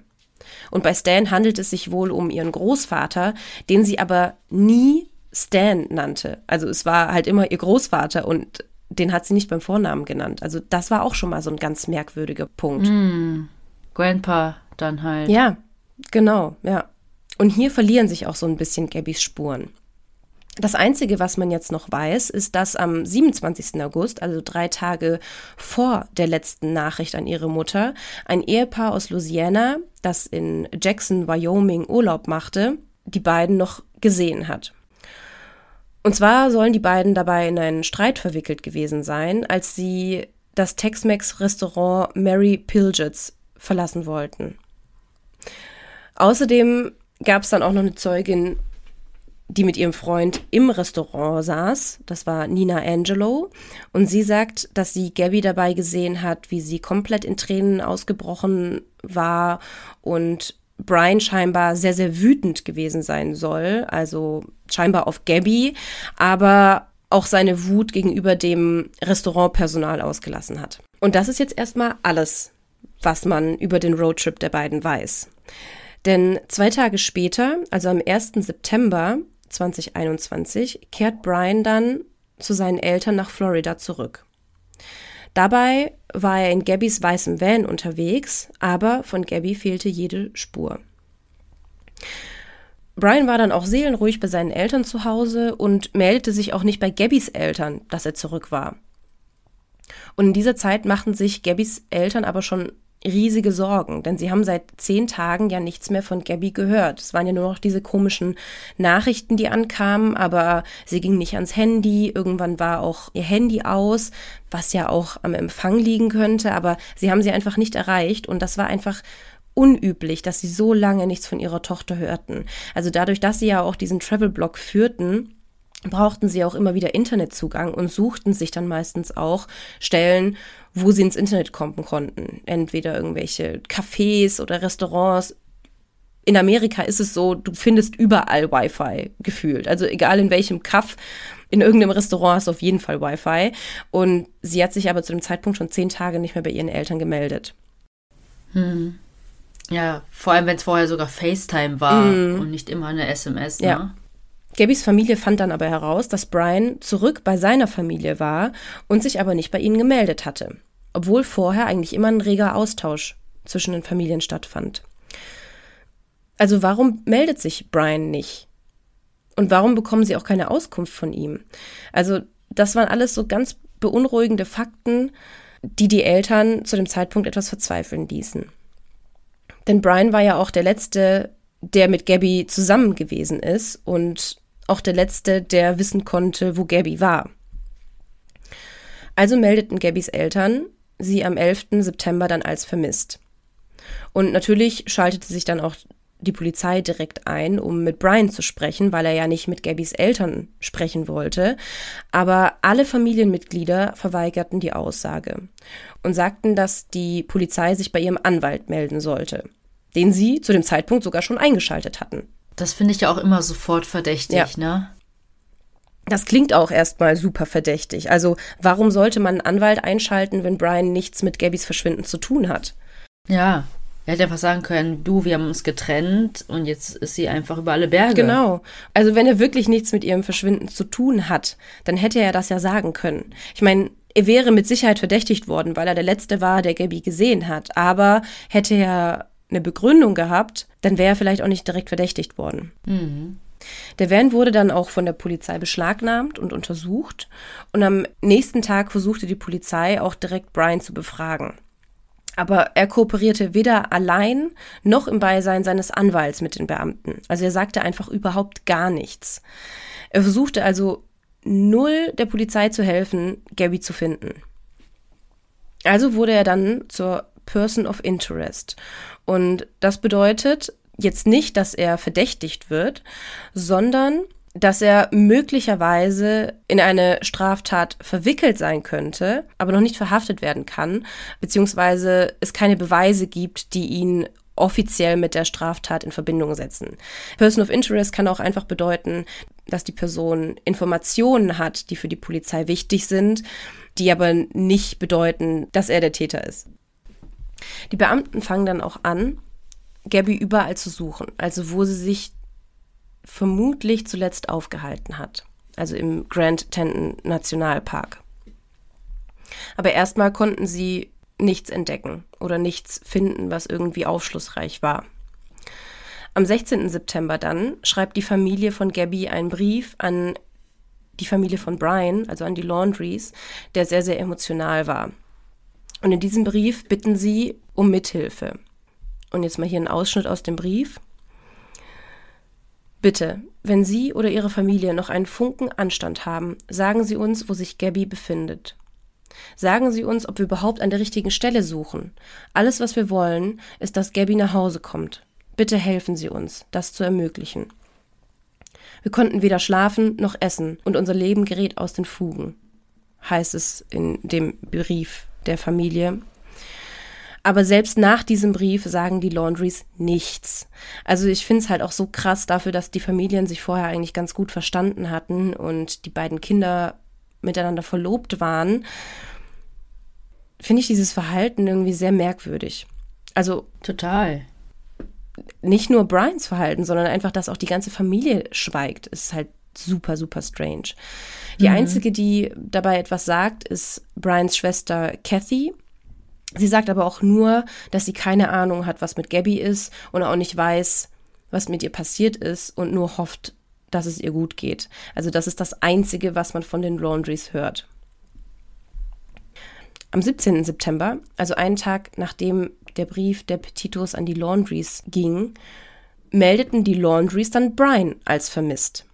[SPEAKER 1] Und bei Stan handelt es sich wohl um ihren Großvater, den sie aber nie Stan nannte. Also es war halt immer ihr Großvater und den hat sie nicht beim Vornamen genannt. Also das war auch schon mal so ein ganz merkwürdiger Punkt.
[SPEAKER 2] Mm, Grandpa dann halt.
[SPEAKER 1] Ja, genau, ja. Und hier verlieren sich auch so ein bisschen Gabbys Spuren. Das Einzige, was man jetzt noch weiß, ist, dass am 27. August, also drei Tage vor der letzten Nachricht an ihre Mutter, ein Ehepaar aus Louisiana, das in Jackson, Wyoming Urlaub machte, die beiden noch gesehen hat. Und zwar sollen die beiden dabei in einen Streit verwickelt gewesen sein, als sie das Tex-Mex-Restaurant Mary Pilget's verlassen wollten. Außerdem gab es dann auch noch eine Zeugin die mit ihrem Freund im Restaurant saß. Das war Nina Angelo. Und sie sagt, dass sie Gabby dabei gesehen hat, wie sie komplett in Tränen ausgebrochen war und Brian scheinbar sehr, sehr wütend gewesen sein soll. Also scheinbar auf Gabby, aber auch seine Wut gegenüber dem Restaurantpersonal ausgelassen hat. Und das ist jetzt erstmal alles, was man über den Roadtrip der beiden weiß. Denn zwei Tage später, also am 1. September, 2021 kehrt Brian dann zu seinen Eltern nach Florida zurück. Dabei war er in Gabbys weißem Van unterwegs, aber von Gabby fehlte jede Spur. Brian war dann auch seelenruhig bei seinen Eltern zu Hause und meldete sich auch nicht bei Gabbys Eltern, dass er zurück war. Und in dieser Zeit machten sich Gabbys Eltern aber schon riesige Sorgen, denn sie haben seit zehn Tagen ja nichts mehr von Gabby gehört. Es waren ja nur noch diese komischen Nachrichten, die ankamen, aber sie ging nicht ans Handy. Irgendwann war auch ihr Handy aus, was ja auch am Empfang liegen könnte, aber sie haben sie einfach nicht erreicht und das war einfach unüblich, dass sie so lange nichts von ihrer Tochter hörten. Also dadurch, dass sie ja auch diesen Travel-Blog führten, brauchten sie auch immer wieder Internetzugang und suchten sich dann meistens auch Stellen, wo sie ins Internet kommen konnten. Entweder irgendwelche Cafés oder Restaurants. In Amerika ist es so, du findest überall Wi-Fi gefühlt. Also egal in welchem Kaff, in irgendeinem Restaurant hast du auf jeden Fall Wi-Fi. Und sie hat sich aber zu dem Zeitpunkt schon zehn Tage nicht mehr bei ihren Eltern gemeldet.
[SPEAKER 2] Hm. Ja, vor allem wenn es vorher sogar FaceTime war mm. und nicht immer eine SMS. Ne? Ja.
[SPEAKER 1] Gabbys Familie fand dann aber heraus, dass Brian zurück bei seiner Familie war und sich aber nicht bei ihnen gemeldet hatte, obwohl vorher eigentlich immer ein reger Austausch zwischen den Familien stattfand. Also warum meldet sich Brian nicht? Und warum bekommen sie auch keine Auskunft von ihm? Also das waren alles so ganz beunruhigende Fakten, die die Eltern zu dem Zeitpunkt etwas verzweifeln ließen. Denn Brian war ja auch der letzte der mit Gabby zusammen gewesen ist und auch der letzte, der wissen konnte, wo Gabby war. Also meldeten Gabbys Eltern sie am 11. September dann als vermisst. Und natürlich schaltete sich dann auch die Polizei direkt ein, um mit Brian zu sprechen, weil er ja nicht mit Gabbys Eltern sprechen wollte. Aber alle Familienmitglieder verweigerten die Aussage und sagten, dass die Polizei sich bei ihrem Anwalt melden sollte den sie zu dem Zeitpunkt sogar schon eingeschaltet hatten.
[SPEAKER 2] Das finde ich ja auch immer sofort verdächtig, ja. ne?
[SPEAKER 1] Das klingt auch erstmal super verdächtig. Also, warum sollte man einen Anwalt einschalten, wenn Brian nichts mit Gabbys Verschwinden zu tun hat?
[SPEAKER 2] Ja, er hätte einfach sagen können, du, wir haben uns getrennt und jetzt ist sie einfach über alle Berge.
[SPEAKER 1] Genau. Also wenn er wirklich nichts mit ihrem Verschwinden zu tun hat, dann hätte er das ja sagen können. Ich meine, er wäre mit Sicherheit verdächtigt worden, weil er der Letzte war, der Gabby gesehen hat. Aber hätte er eine Begründung gehabt, dann wäre er vielleicht auch nicht direkt verdächtigt worden. Mhm. Der Van wurde dann auch von der Polizei beschlagnahmt und untersucht. Und am nächsten Tag versuchte die Polizei auch direkt Brian zu befragen. Aber er kooperierte weder allein noch im Beisein seines Anwalts mit den Beamten. Also er sagte einfach überhaupt gar nichts. Er versuchte also null der Polizei zu helfen, Gabby zu finden. Also wurde er dann zur Person of Interest. Und das bedeutet jetzt nicht, dass er verdächtigt wird, sondern dass er möglicherweise in eine Straftat verwickelt sein könnte, aber noch nicht verhaftet werden kann, beziehungsweise es keine Beweise gibt, die ihn offiziell mit der Straftat in Verbindung setzen. Person of Interest kann auch einfach bedeuten, dass die Person Informationen hat, die für die Polizei wichtig sind, die aber nicht bedeuten, dass er der Täter ist. Die Beamten fangen dann auch an, Gabby überall zu suchen, also wo sie sich vermutlich zuletzt aufgehalten hat, also im Grand Teton Nationalpark. Aber erstmal konnten sie nichts entdecken oder nichts finden, was irgendwie aufschlussreich war. Am 16. September dann schreibt die Familie von Gabby einen Brief an die Familie von Brian, also an die Laundries, der sehr, sehr emotional war. Und in diesem Brief bitten sie um Mithilfe. Und jetzt mal hier ein Ausschnitt aus dem Brief. Bitte, wenn Sie oder Ihre Familie noch einen Funken Anstand haben, sagen Sie uns, wo sich Gabby befindet. Sagen Sie uns, ob wir überhaupt an der richtigen Stelle suchen. Alles, was wir wollen, ist, dass Gabby nach Hause kommt. Bitte helfen Sie uns, das zu ermöglichen. Wir konnten weder schlafen noch essen und unser Leben gerät aus den Fugen, heißt es in dem Brief der Familie aber selbst nach diesem Brief sagen die Laundries nichts. Also ich finde es halt auch so krass dafür, dass die Familien sich vorher eigentlich ganz gut verstanden hatten und die beiden Kinder miteinander verlobt waren. Finde ich dieses Verhalten irgendwie sehr merkwürdig. Also
[SPEAKER 2] total.
[SPEAKER 1] Nicht nur Brians Verhalten, sondern einfach, dass auch die ganze Familie schweigt, ist halt super, super strange. Die mhm. einzige, die dabei etwas sagt, ist Brians Schwester Kathy. Sie sagt aber auch nur, dass sie keine Ahnung hat, was mit Gabby ist und auch nicht weiß, was mit ihr passiert ist und nur hofft, dass es ihr gut geht. Also das ist das Einzige, was man von den Laundries hört. Am 17. September, also einen Tag nachdem der Brief der Petitos an die Laundries ging, meldeten die Laundries dann Brian als vermisst.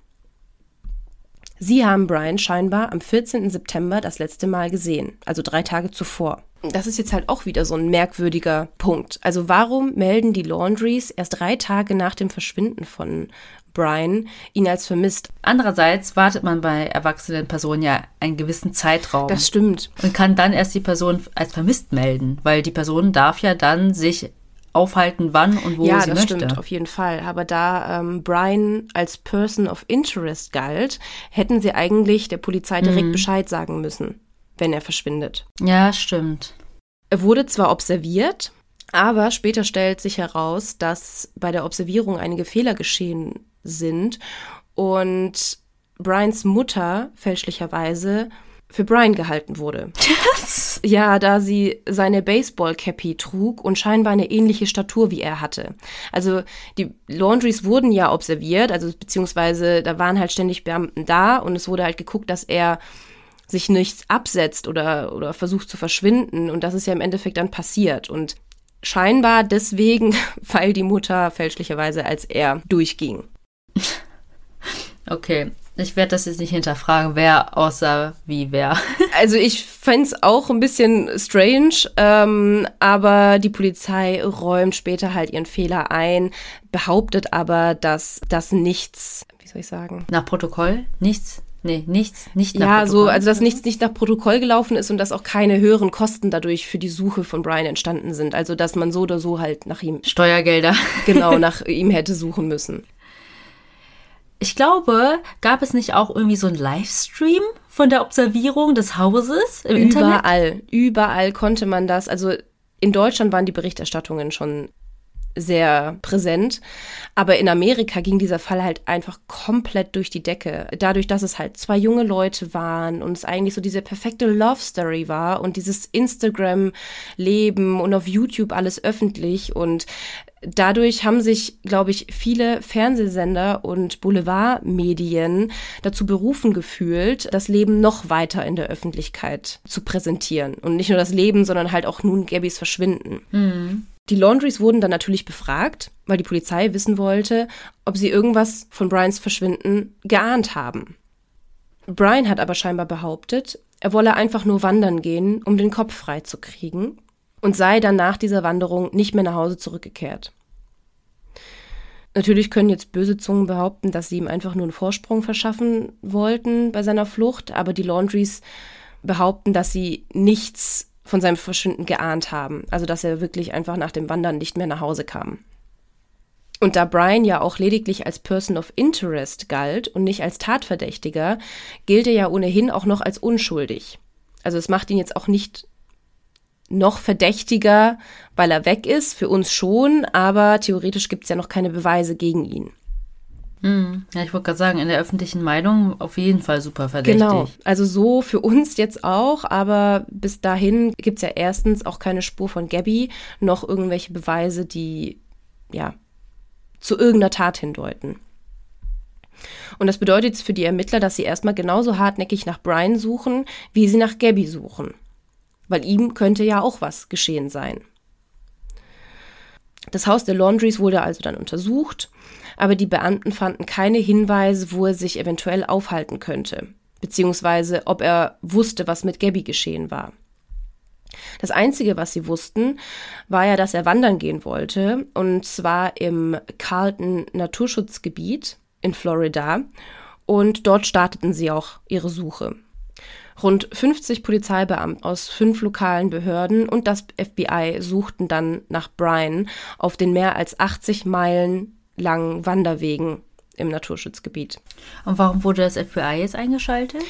[SPEAKER 1] Sie haben Brian scheinbar am 14. September das letzte Mal gesehen, also drei Tage zuvor das ist jetzt halt auch wieder so ein merkwürdiger Punkt. Also warum melden die Laundries erst drei Tage nach dem Verschwinden von Brian ihn als vermisst?
[SPEAKER 2] Andererseits wartet man bei erwachsenen Personen ja einen gewissen Zeitraum.
[SPEAKER 1] Das stimmt.
[SPEAKER 2] Und kann dann erst die Person als vermisst melden, weil die Person darf ja dann sich aufhalten, wann und wo
[SPEAKER 1] ja,
[SPEAKER 2] sie möchte.
[SPEAKER 1] Ja, das stimmt, auf jeden Fall. Aber da ähm, Brian als Person of Interest galt, hätten sie eigentlich der Polizei direkt mhm. Bescheid sagen müssen wenn er verschwindet.
[SPEAKER 2] Ja, stimmt.
[SPEAKER 1] Er wurde zwar observiert, aber später stellt sich heraus, dass bei der Observierung einige Fehler geschehen sind und Brians Mutter fälschlicherweise für Brian gehalten wurde.
[SPEAKER 2] Was?
[SPEAKER 1] Ja, da sie seine Baseball-Cappy trug und scheinbar eine ähnliche Statur wie er hatte. Also die Laundries wurden ja observiert, also beziehungsweise da waren halt ständig Beamten da und es wurde halt geguckt, dass er sich nicht absetzt oder, oder versucht zu verschwinden. Und das ist ja im Endeffekt dann passiert. Und scheinbar deswegen, weil die Mutter fälschlicherweise als er durchging.
[SPEAKER 2] Okay, ich werde das jetzt nicht hinterfragen, wer außer wie wer.
[SPEAKER 1] Also ich fände es auch ein bisschen strange, ähm, aber die Polizei räumt später halt ihren Fehler ein, behauptet aber, dass das nichts, wie soll ich sagen?
[SPEAKER 2] Nach Protokoll? Nichts? Nee, nichts, nicht
[SPEAKER 1] nach Ja, Protokoll. so, also dass nichts nicht nach Protokoll gelaufen ist und dass auch keine höheren Kosten dadurch für die Suche von Brian entstanden sind. Also dass man so oder so halt nach ihm.
[SPEAKER 2] Steuergelder.
[SPEAKER 1] Genau, nach ihm hätte suchen müssen.
[SPEAKER 2] Ich glaube, gab es nicht auch irgendwie so ein Livestream von der Observierung des Hauses
[SPEAKER 1] im
[SPEAKER 2] überall,
[SPEAKER 1] Internet? Überall, überall konnte man das. Also in Deutschland waren die Berichterstattungen schon sehr präsent. Aber in Amerika ging dieser Fall halt einfach komplett durch die Decke. Dadurch, dass es halt zwei junge Leute waren und es eigentlich so diese perfekte Love Story war und dieses Instagram-Leben und auf YouTube alles öffentlich und dadurch haben sich, glaube ich, viele Fernsehsender und Boulevardmedien dazu berufen gefühlt, das Leben noch weiter in der Öffentlichkeit zu präsentieren. Und nicht nur das Leben, sondern halt auch nun Gabbys Verschwinden. Mhm. Die Laundries wurden dann natürlich befragt, weil die Polizei wissen wollte, ob sie irgendwas von Brians Verschwinden geahnt haben. Brian hat aber scheinbar behauptet, er wolle einfach nur wandern gehen, um den Kopf frei zu kriegen und sei dann nach dieser Wanderung nicht mehr nach Hause zurückgekehrt. Natürlich können jetzt böse Zungen behaupten, dass sie ihm einfach nur einen Vorsprung verschaffen wollten bei seiner Flucht, aber die Laundries behaupten, dass sie nichts von seinem Verschwinden geahnt haben. Also dass er wirklich einfach nach dem Wandern nicht mehr nach Hause kam. Und da Brian ja auch lediglich als Person of Interest galt und nicht als Tatverdächtiger, gilt er ja ohnehin auch noch als unschuldig. Also es macht ihn jetzt auch nicht noch verdächtiger, weil er weg ist, für uns schon, aber theoretisch gibt es ja noch keine Beweise gegen ihn.
[SPEAKER 2] Hm. Ja, ich wollte gerade sagen, in der öffentlichen Meinung auf jeden Fall super verdächtig. Genau,
[SPEAKER 1] also so für uns jetzt auch, aber bis dahin gibt es ja erstens auch keine Spur von Gabby, noch irgendwelche Beweise, die ja zu irgendeiner Tat hindeuten. Und das bedeutet für die Ermittler, dass sie erstmal genauso hartnäckig nach Brian suchen, wie sie nach Gabby suchen. Weil ihm könnte ja auch was geschehen sein. Das Haus der Laundries wurde also dann untersucht, aber die Beamten fanden keine Hinweise, wo er sich eventuell aufhalten könnte, beziehungsweise ob er wusste, was mit Gabby geschehen war. Das Einzige, was sie wussten, war ja, dass er wandern gehen wollte, und zwar im Carlton Naturschutzgebiet in Florida, und dort starteten sie auch ihre Suche. Rund 50 Polizeibeamte aus fünf lokalen Behörden und das FBI suchten dann nach Brian auf den mehr als 80 Meilen langen Wanderwegen im Naturschutzgebiet.
[SPEAKER 2] Und warum wurde das FBI jetzt eingeschaltet?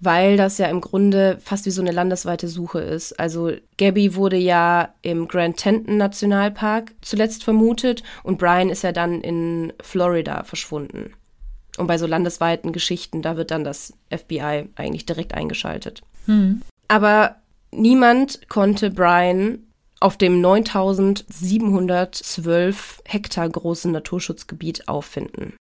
[SPEAKER 1] Weil das ja im Grunde fast wie so eine landesweite Suche ist. Also Gabby wurde ja im Grand Teton Nationalpark zuletzt vermutet und Brian ist ja dann in Florida verschwunden. Und bei so landesweiten Geschichten, da wird dann das FBI eigentlich direkt eingeschaltet. Hm. Aber niemand konnte Brian auf dem 9712 Hektar großen Naturschutzgebiet auffinden.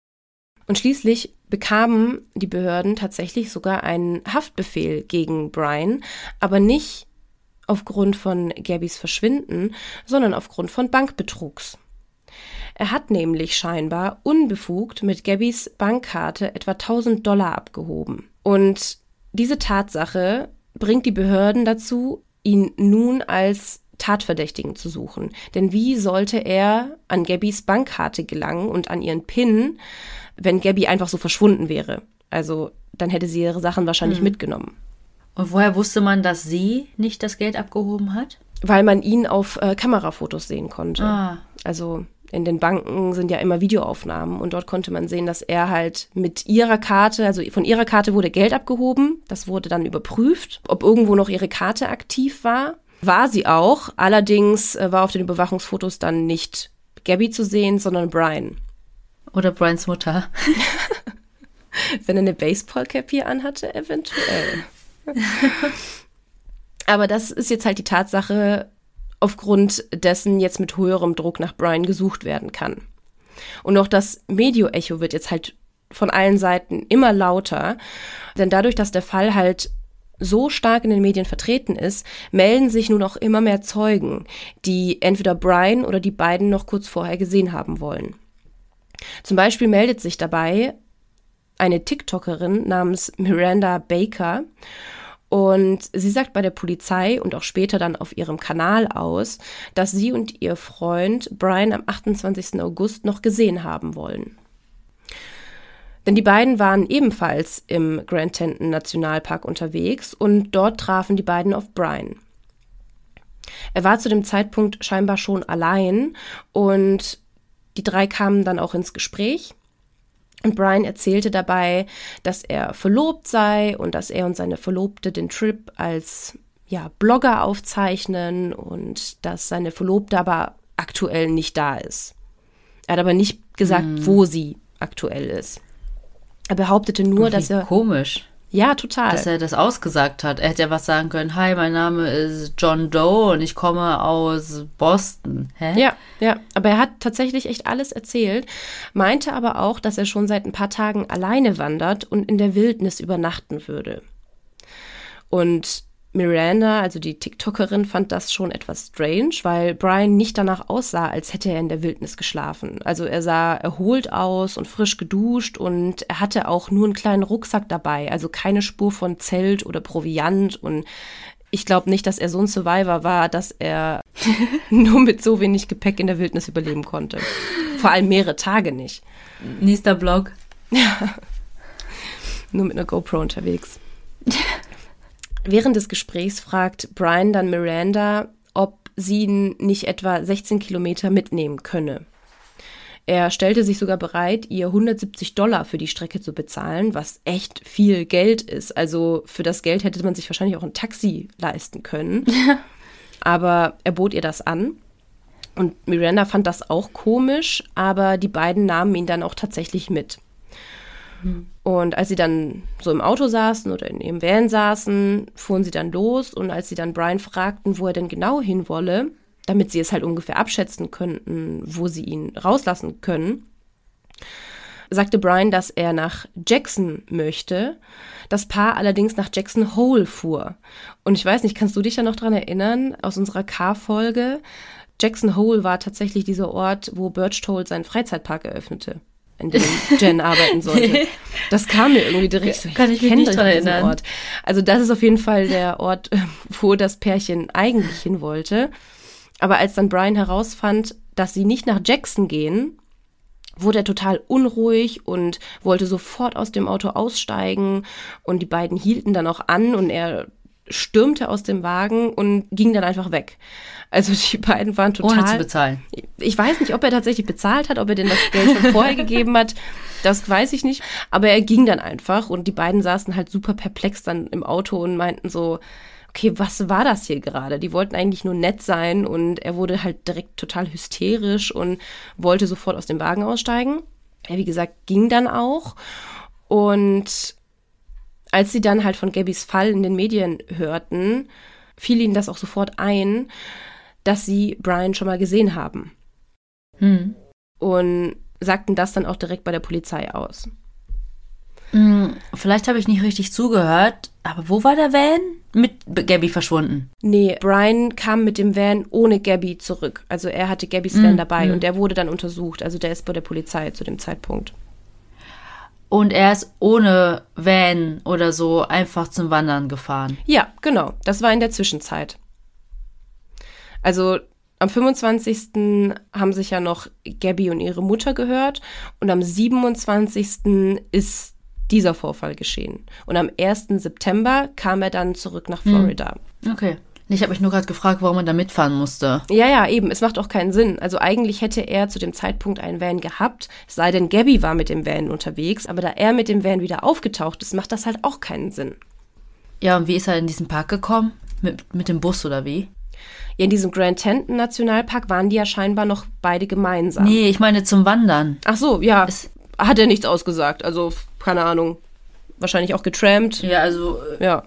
[SPEAKER 1] Und schließlich bekamen die Behörden tatsächlich sogar einen Haftbefehl gegen Brian, aber nicht aufgrund von Gabbys Verschwinden, sondern aufgrund von Bankbetrugs. Er hat nämlich scheinbar unbefugt mit Gabbys Bankkarte etwa 1000 Dollar abgehoben. Und diese Tatsache bringt die Behörden dazu, ihn nun als Tatverdächtigen zu suchen. Denn wie sollte er an Gabbys Bankkarte gelangen und an ihren PIN, wenn Gabby einfach so verschwunden wäre? Also dann hätte sie ihre Sachen wahrscheinlich mhm. mitgenommen.
[SPEAKER 2] Und woher wusste man, dass sie nicht das Geld abgehoben hat?
[SPEAKER 1] Weil man ihn auf äh, Kamerafotos sehen konnte. Ah. Also in den Banken sind ja immer Videoaufnahmen und dort konnte man sehen, dass er halt mit ihrer Karte, also von ihrer Karte wurde Geld abgehoben, das wurde dann überprüft, ob irgendwo noch ihre Karte aktiv war. War sie auch, allerdings äh, war auf den Überwachungsfotos dann nicht Gabby zu sehen, sondern Brian.
[SPEAKER 2] Oder Brians Mutter.
[SPEAKER 1] Wenn er eine Baseballcap hier anhatte, eventuell. Aber das ist jetzt halt die Tatsache, aufgrund dessen jetzt mit höherem Druck nach Brian gesucht werden kann. Und auch das Medio-Echo wird jetzt halt von allen Seiten immer lauter, denn dadurch, dass der Fall halt so stark in den Medien vertreten ist, melden sich nun auch immer mehr Zeugen, die entweder Brian oder die beiden noch kurz vorher gesehen haben wollen. Zum Beispiel meldet sich dabei eine TikTokerin namens Miranda Baker und sie sagt bei der Polizei und auch später dann auf ihrem Kanal aus, dass sie und ihr Freund Brian am 28. August noch gesehen haben wollen. Denn die beiden waren ebenfalls im Grand Teton Nationalpark unterwegs und dort trafen die beiden auf Brian. Er war zu dem Zeitpunkt scheinbar schon allein und die drei kamen dann auch ins Gespräch und Brian erzählte dabei, dass er verlobt sei und dass er und seine Verlobte den Trip als ja, Blogger aufzeichnen und dass seine Verlobte aber aktuell nicht da ist. Er hat aber nicht gesagt, hm. wo sie aktuell ist. Er behauptete nur, dass er.
[SPEAKER 2] Komisch.
[SPEAKER 1] Ja, total.
[SPEAKER 2] Dass er das ausgesagt hat. Er hätte ja was sagen können. Hi, mein Name ist John Doe und ich komme aus Boston. Hä?
[SPEAKER 1] Ja, ja. Aber er hat tatsächlich echt alles erzählt, meinte aber auch, dass er schon seit ein paar Tagen alleine wandert und in der Wildnis übernachten würde. Und Miranda, also die TikTokerin, fand das schon etwas strange, weil Brian nicht danach aussah, als hätte er in der Wildnis geschlafen. Also er sah erholt aus und frisch geduscht und er hatte auch nur einen kleinen Rucksack dabei, also keine Spur von Zelt oder Proviant und ich glaube nicht, dass er so ein Survivor war, dass er nur mit so wenig Gepäck in der Wildnis überleben konnte. Vor allem mehrere Tage nicht.
[SPEAKER 2] Nächster Blog.
[SPEAKER 1] Ja. nur mit einer GoPro unterwegs. Während des Gesprächs fragt Brian dann Miranda, ob sie ihn nicht etwa 16 Kilometer mitnehmen könne. Er stellte sich sogar bereit, ihr 170 Dollar für die Strecke zu bezahlen, was echt viel Geld ist. Also für das Geld hätte man sich wahrscheinlich auch ein Taxi leisten können. aber er bot ihr das an. Und Miranda fand das auch komisch, aber die beiden nahmen ihn dann auch tatsächlich mit. Und als sie dann so im Auto saßen oder in ihrem Van saßen, fuhren sie dann los. Und als sie dann Brian fragten, wo er denn genau hin wolle, damit sie es halt ungefähr abschätzen könnten, wo sie ihn rauslassen können, sagte Brian, dass er nach Jackson möchte, das Paar allerdings nach Jackson Hole fuhr. Und ich weiß nicht, kannst du dich da noch dran erinnern, aus unserer Car-Folge? Jackson Hole war tatsächlich dieser Ort, wo Birchtold seinen Freizeitpark eröffnete in dem Jen arbeiten sollte. Das kam mir irgendwie direkt so.
[SPEAKER 2] Kann ich mich nicht dran erinnern.
[SPEAKER 1] Ort. Also das ist auf jeden Fall der Ort, wo das Pärchen eigentlich hin wollte. Aber als dann Brian herausfand, dass sie nicht nach Jackson gehen, wurde er total unruhig und wollte sofort aus dem Auto aussteigen. Und die beiden hielten dann auch an und er stürmte aus dem Wagen und ging dann einfach weg. Also die beiden waren total.
[SPEAKER 2] Ohne zu bezahlen.
[SPEAKER 1] Ich weiß nicht, ob er tatsächlich bezahlt hat, ob er denn das Geld schon vorher gegeben hat. Das weiß ich nicht. Aber er ging dann einfach und die beiden saßen halt super perplex dann im Auto und meinten so, okay, was war das hier gerade? Die wollten eigentlich nur nett sein und er wurde halt direkt total hysterisch und wollte sofort aus dem Wagen aussteigen. Er, wie gesagt, ging dann auch. Und als sie dann halt von Gabbys Fall in den Medien hörten, fiel ihnen das auch sofort ein, dass sie Brian schon mal gesehen haben. Hm. Und sagten das dann auch direkt bei der Polizei aus.
[SPEAKER 2] Hm, vielleicht habe ich nicht richtig zugehört, aber wo war der Van? Mit Gabby verschwunden.
[SPEAKER 1] Nee, Brian kam mit dem Van ohne Gabby zurück. Also er hatte Gabbys hm, Van dabei hm. und der wurde dann untersucht. Also der ist bei der Polizei zu dem Zeitpunkt.
[SPEAKER 2] Und er ist ohne Van oder so einfach zum Wandern gefahren.
[SPEAKER 1] Ja, genau. Das war in der Zwischenzeit. Also am 25. haben sich ja noch Gabby und ihre Mutter gehört und am 27. ist dieser Vorfall geschehen. Und am 1. September kam er dann zurück nach hm. Florida.
[SPEAKER 2] Okay. Ich habe mich nur gerade gefragt, warum er da mitfahren musste.
[SPEAKER 1] Ja, ja, eben. Es macht auch keinen Sinn. Also eigentlich hätte er zu dem Zeitpunkt einen Van gehabt, es sei denn, Gabby war mit dem Van unterwegs. Aber da er mit dem Van wieder aufgetaucht ist, macht das halt auch keinen Sinn.
[SPEAKER 2] Ja, und wie ist er in diesen Park gekommen? Mit, mit dem Bus oder wie?
[SPEAKER 1] Ja, in diesem Grand Teton Nationalpark waren die ja scheinbar noch beide gemeinsam.
[SPEAKER 2] Nee, ich meine zum Wandern.
[SPEAKER 1] Ach so, ja. Es hat er nichts ausgesagt. Also, keine Ahnung. Wahrscheinlich auch getrampt.
[SPEAKER 2] Ja, also.
[SPEAKER 1] Äh, ja.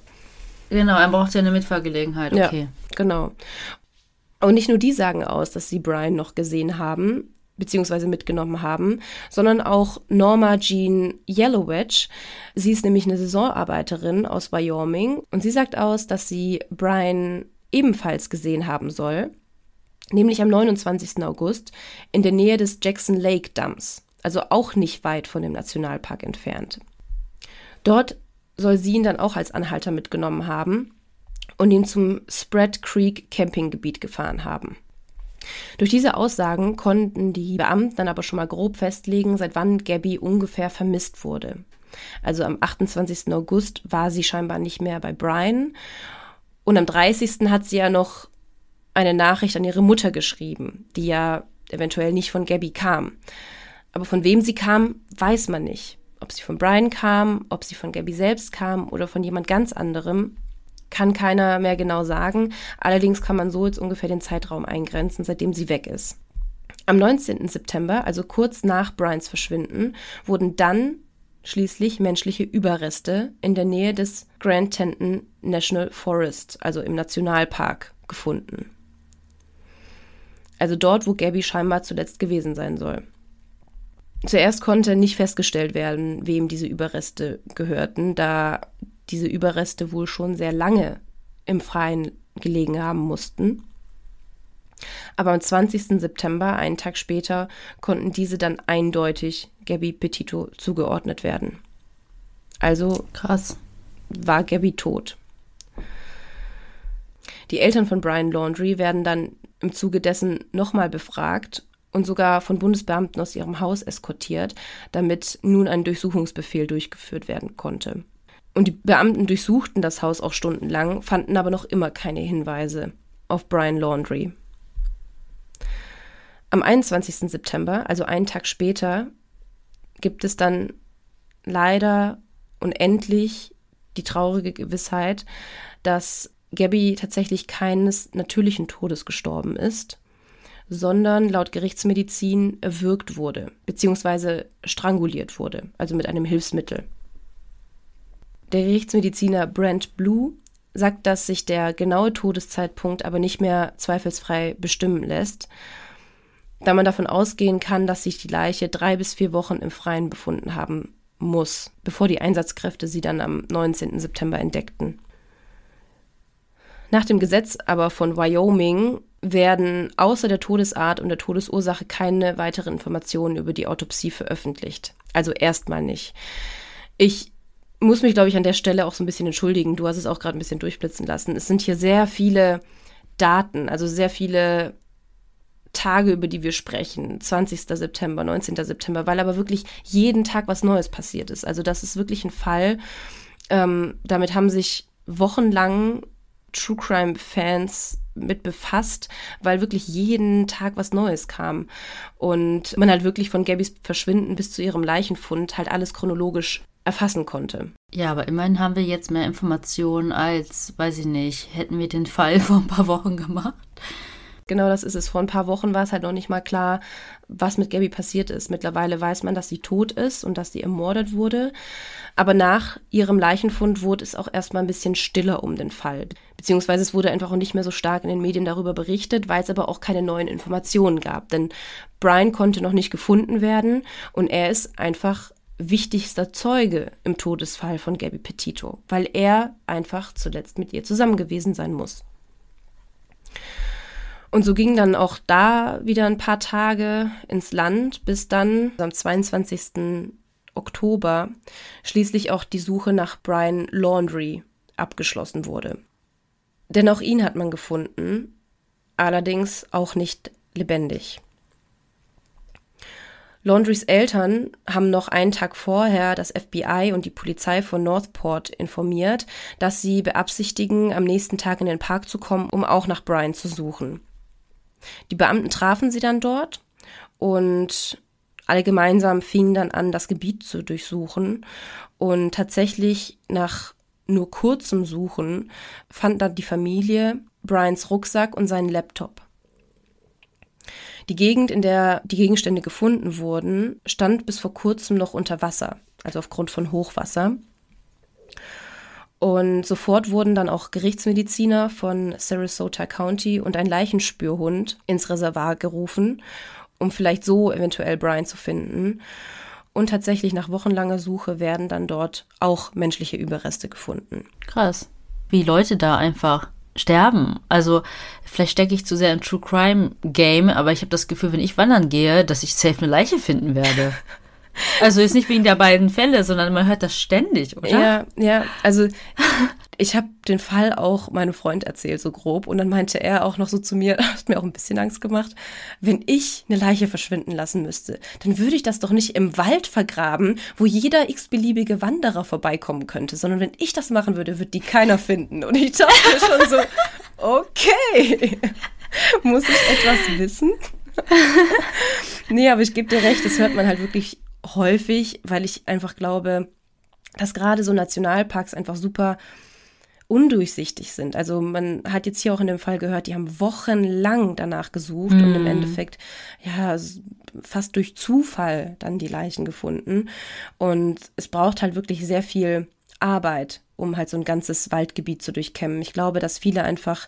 [SPEAKER 2] Genau, er braucht ja eine Mitfahrgelegenheit. Okay. Ja,
[SPEAKER 1] genau. Und nicht nur die sagen aus, dass sie Brian noch gesehen haben, beziehungsweise mitgenommen haben, sondern auch Norma Jean Yellowedge. Sie ist nämlich eine Saisonarbeiterin aus Wyoming und sie sagt aus, dass sie Brian ebenfalls gesehen haben soll, nämlich am 29. August in der Nähe des Jackson Lake Dams, also auch nicht weit von dem Nationalpark entfernt. Dort soll sie ihn dann auch als Anhalter mitgenommen haben und ihn zum Spread Creek Campinggebiet gefahren haben. Durch diese Aussagen konnten die Beamten dann aber schon mal grob festlegen, seit wann Gabby ungefähr vermisst wurde. Also am 28. August war sie scheinbar nicht mehr bei Brian und am 30. hat sie ja noch eine Nachricht an ihre Mutter geschrieben, die ja eventuell nicht von Gabby kam. Aber von wem sie kam, weiß man nicht. Ob sie von Brian kam, ob sie von Gabby selbst kam oder von jemand ganz anderem, kann keiner mehr genau sagen. Allerdings kann man so jetzt ungefähr den Zeitraum eingrenzen, seitdem sie weg ist. Am 19. September, also kurz nach Brians Verschwinden, wurden dann schließlich menschliche Überreste in der Nähe des Grand Teton National Forest, also im Nationalpark, gefunden. Also dort, wo Gabby scheinbar zuletzt gewesen sein soll. Zuerst konnte nicht festgestellt werden, wem diese Überreste gehörten, da diese Überreste wohl schon sehr lange im Freien gelegen haben mussten. Aber am 20. September, einen Tag später, konnten diese dann eindeutig Gabby Petito zugeordnet werden. Also krass, war Gabby tot. Die Eltern von Brian Laundry werden dann im Zuge dessen nochmal befragt und sogar von Bundesbeamten aus ihrem Haus eskortiert, damit nun ein Durchsuchungsbefehl durchgeführt werden konnte. Und die Beamten durchsuchten das Haus auch stundenlang, fanden aber noch immer keine Hinweise auf Brian Laundry. Am 21. September, also einen Tag später, gibt es dann leider und endlich die traurige Gewissheit, dass Gabby tatsächlich keines natürlichen Todes gestorben ist, sondern laut Gerichtsmedizin erwürgt wurde, beziehungsweise stranguliert wurde, also mit einem Hilfsmittel. Der Gerichtsmediziner Brent Blue sagt, dass sich der genaue Todeszeitpunkt aber nicht mehr zweifelsfrei bestimmen lässt da man davon ausgehen kann, dass sich die Leiche drei bis vier Wochen im Freien befunden haben muss, bevor die Einsatzkräfte sie dann am 19. September entdeckten. Nach dem Gesetz aber von Wyoming werden außer der Todesart und der Todesursache keine weiteren Informationen über die Autopsie veröffentlicht. Also erstmal nicht. Ich muss mich, glaube ich, an der Stelle auch so ein bisschen entschuldigen. Du hast es auch gerade ein bisschen durchblitzen lassen. Es sind hier sehr viele Daten, also sehr viele Tage, über die wir sprechen. 20. September, 19. September, weil aber wirklich jeden Tag was Neues passiert ist. Also das ist wirklich ein Fall. Ähm, damit haben sich wochenlang True Crime Fans mit befasst, weil wirklich jeden Tag was Neues kam. Und man halt wirklich von Gabbys Verschwinden bis zu ihrem Leichenfund halt alles chronologisch erfassen konnte.
[SPEAKER 2] Ja, aber immerhin haben wir jetzt mehr Informationen als, weiß ich nicht, hätten wir den Fall vor ein paar Wochen gemacht.
[SPEAKER 1] Genau das ist es. Vor ein paar Wochen war es halt noch nicht mal klar, was mit Gabby passiert ist. Mittlerweile weiß man, dass sie tot ist und dass sie ermordet wurde. Aber nach ihrem Leichenfund wurde es auch erstmal ein bisschen stiller um den Fall. Beziehungsweise es wurde einfach auch nicht mehr so stark in den Medien darüber berichtet, weil es aber auch keine neuen Informationen gab. Denn Brian konnte noch nicht gefunden werden und er ist einfach wichtigster Zeuge im Todesfall von Gabby Petito, weil er einfach zuletzt mit ihr zusammen gewesen sein muss. Und so ging dann auch da wieder ein paar Tage ins Land, bis dann am 22. Oktober schließlich auch die Suche nach Brian Laundry abgeschlossen wurde. Denn auch ihn hat man gefunden, allerdings auch nicht lebendig. Laundrys Eltern haben noch einen Tag vorher das FBI und die Polizei von Northport informiert, dass sie beabsichtigen, am nächsten Tag in den Park zu kommen, um auch nach Brian zu suchen. Die Beamten trafen sie dann dort und alle gemeinsam fingen dann an, das Gebiet zu durchsuchen. Und tatsächlich nach nur kurzem Suchen fand dann die Familie Brians Rucksack und seinen Laptop. Die Gegend, in der die Gegenstände gefunden wurden, stand bis vor kurzem noch unter Wasser, also aufgrund von Hochwasser. Und sofort wurden dann auch Gerichtsmediziner von Sarasota County und ein Leichenspürhund ins Reservoir gerufen, um vielleicht so eventuell Brian zu finden. Und tatsächlich nach wochenlanger Suche werden dann dort auch menschliche Überreste gefunden.
[SPEAKER 2] Krass. Wie Leute da einfach sterben. Also vielleicht stecke ich zu sehr im True Crime Game, aber ich habe das Gefühl, wenn ich wandern gehe, dass ich safe eine Leiche finden werde. Also ist nicht wegen der beiden Fälle, sondern man hört das ständig, oder?
[SPEAKER 1] Ja, ja. Also ich habe den Fall auch meinem Freund erzählt, so grob. Und dann meinte er auch noch so zu mir, hat mir auch ein bisschen Angst gemacht, wenn ich eine Leiche verschwinden lassen müsste, dann würde ich das doch nicht im Wald vergraben, wo jeder x-beliebige Wanderer vorbeikommen könnte, sondern wenn ich das machen würde, würde die keiner finden. Und ich dachte schon so, okay, muss ich etwas wissen? nee, aber ich gebe dir recht, das hört man halt wirklich häufig, weil ich einfach glaube, dass gerade so Nationalparks einfach super undurchsichtig sind. Also man hat jetzt hier auch in dem Fall gehört, die haben wochenlang danach gesucht mm. und im mhm. Endeffekt ja fast durch Zufall dann die Leichen gefunden. Und es braucht halt wirklich sehr viel Arbeit, um halt so ein ganzes Waldgebiet zu durchkämmen. Ich glaube, dass viele einfach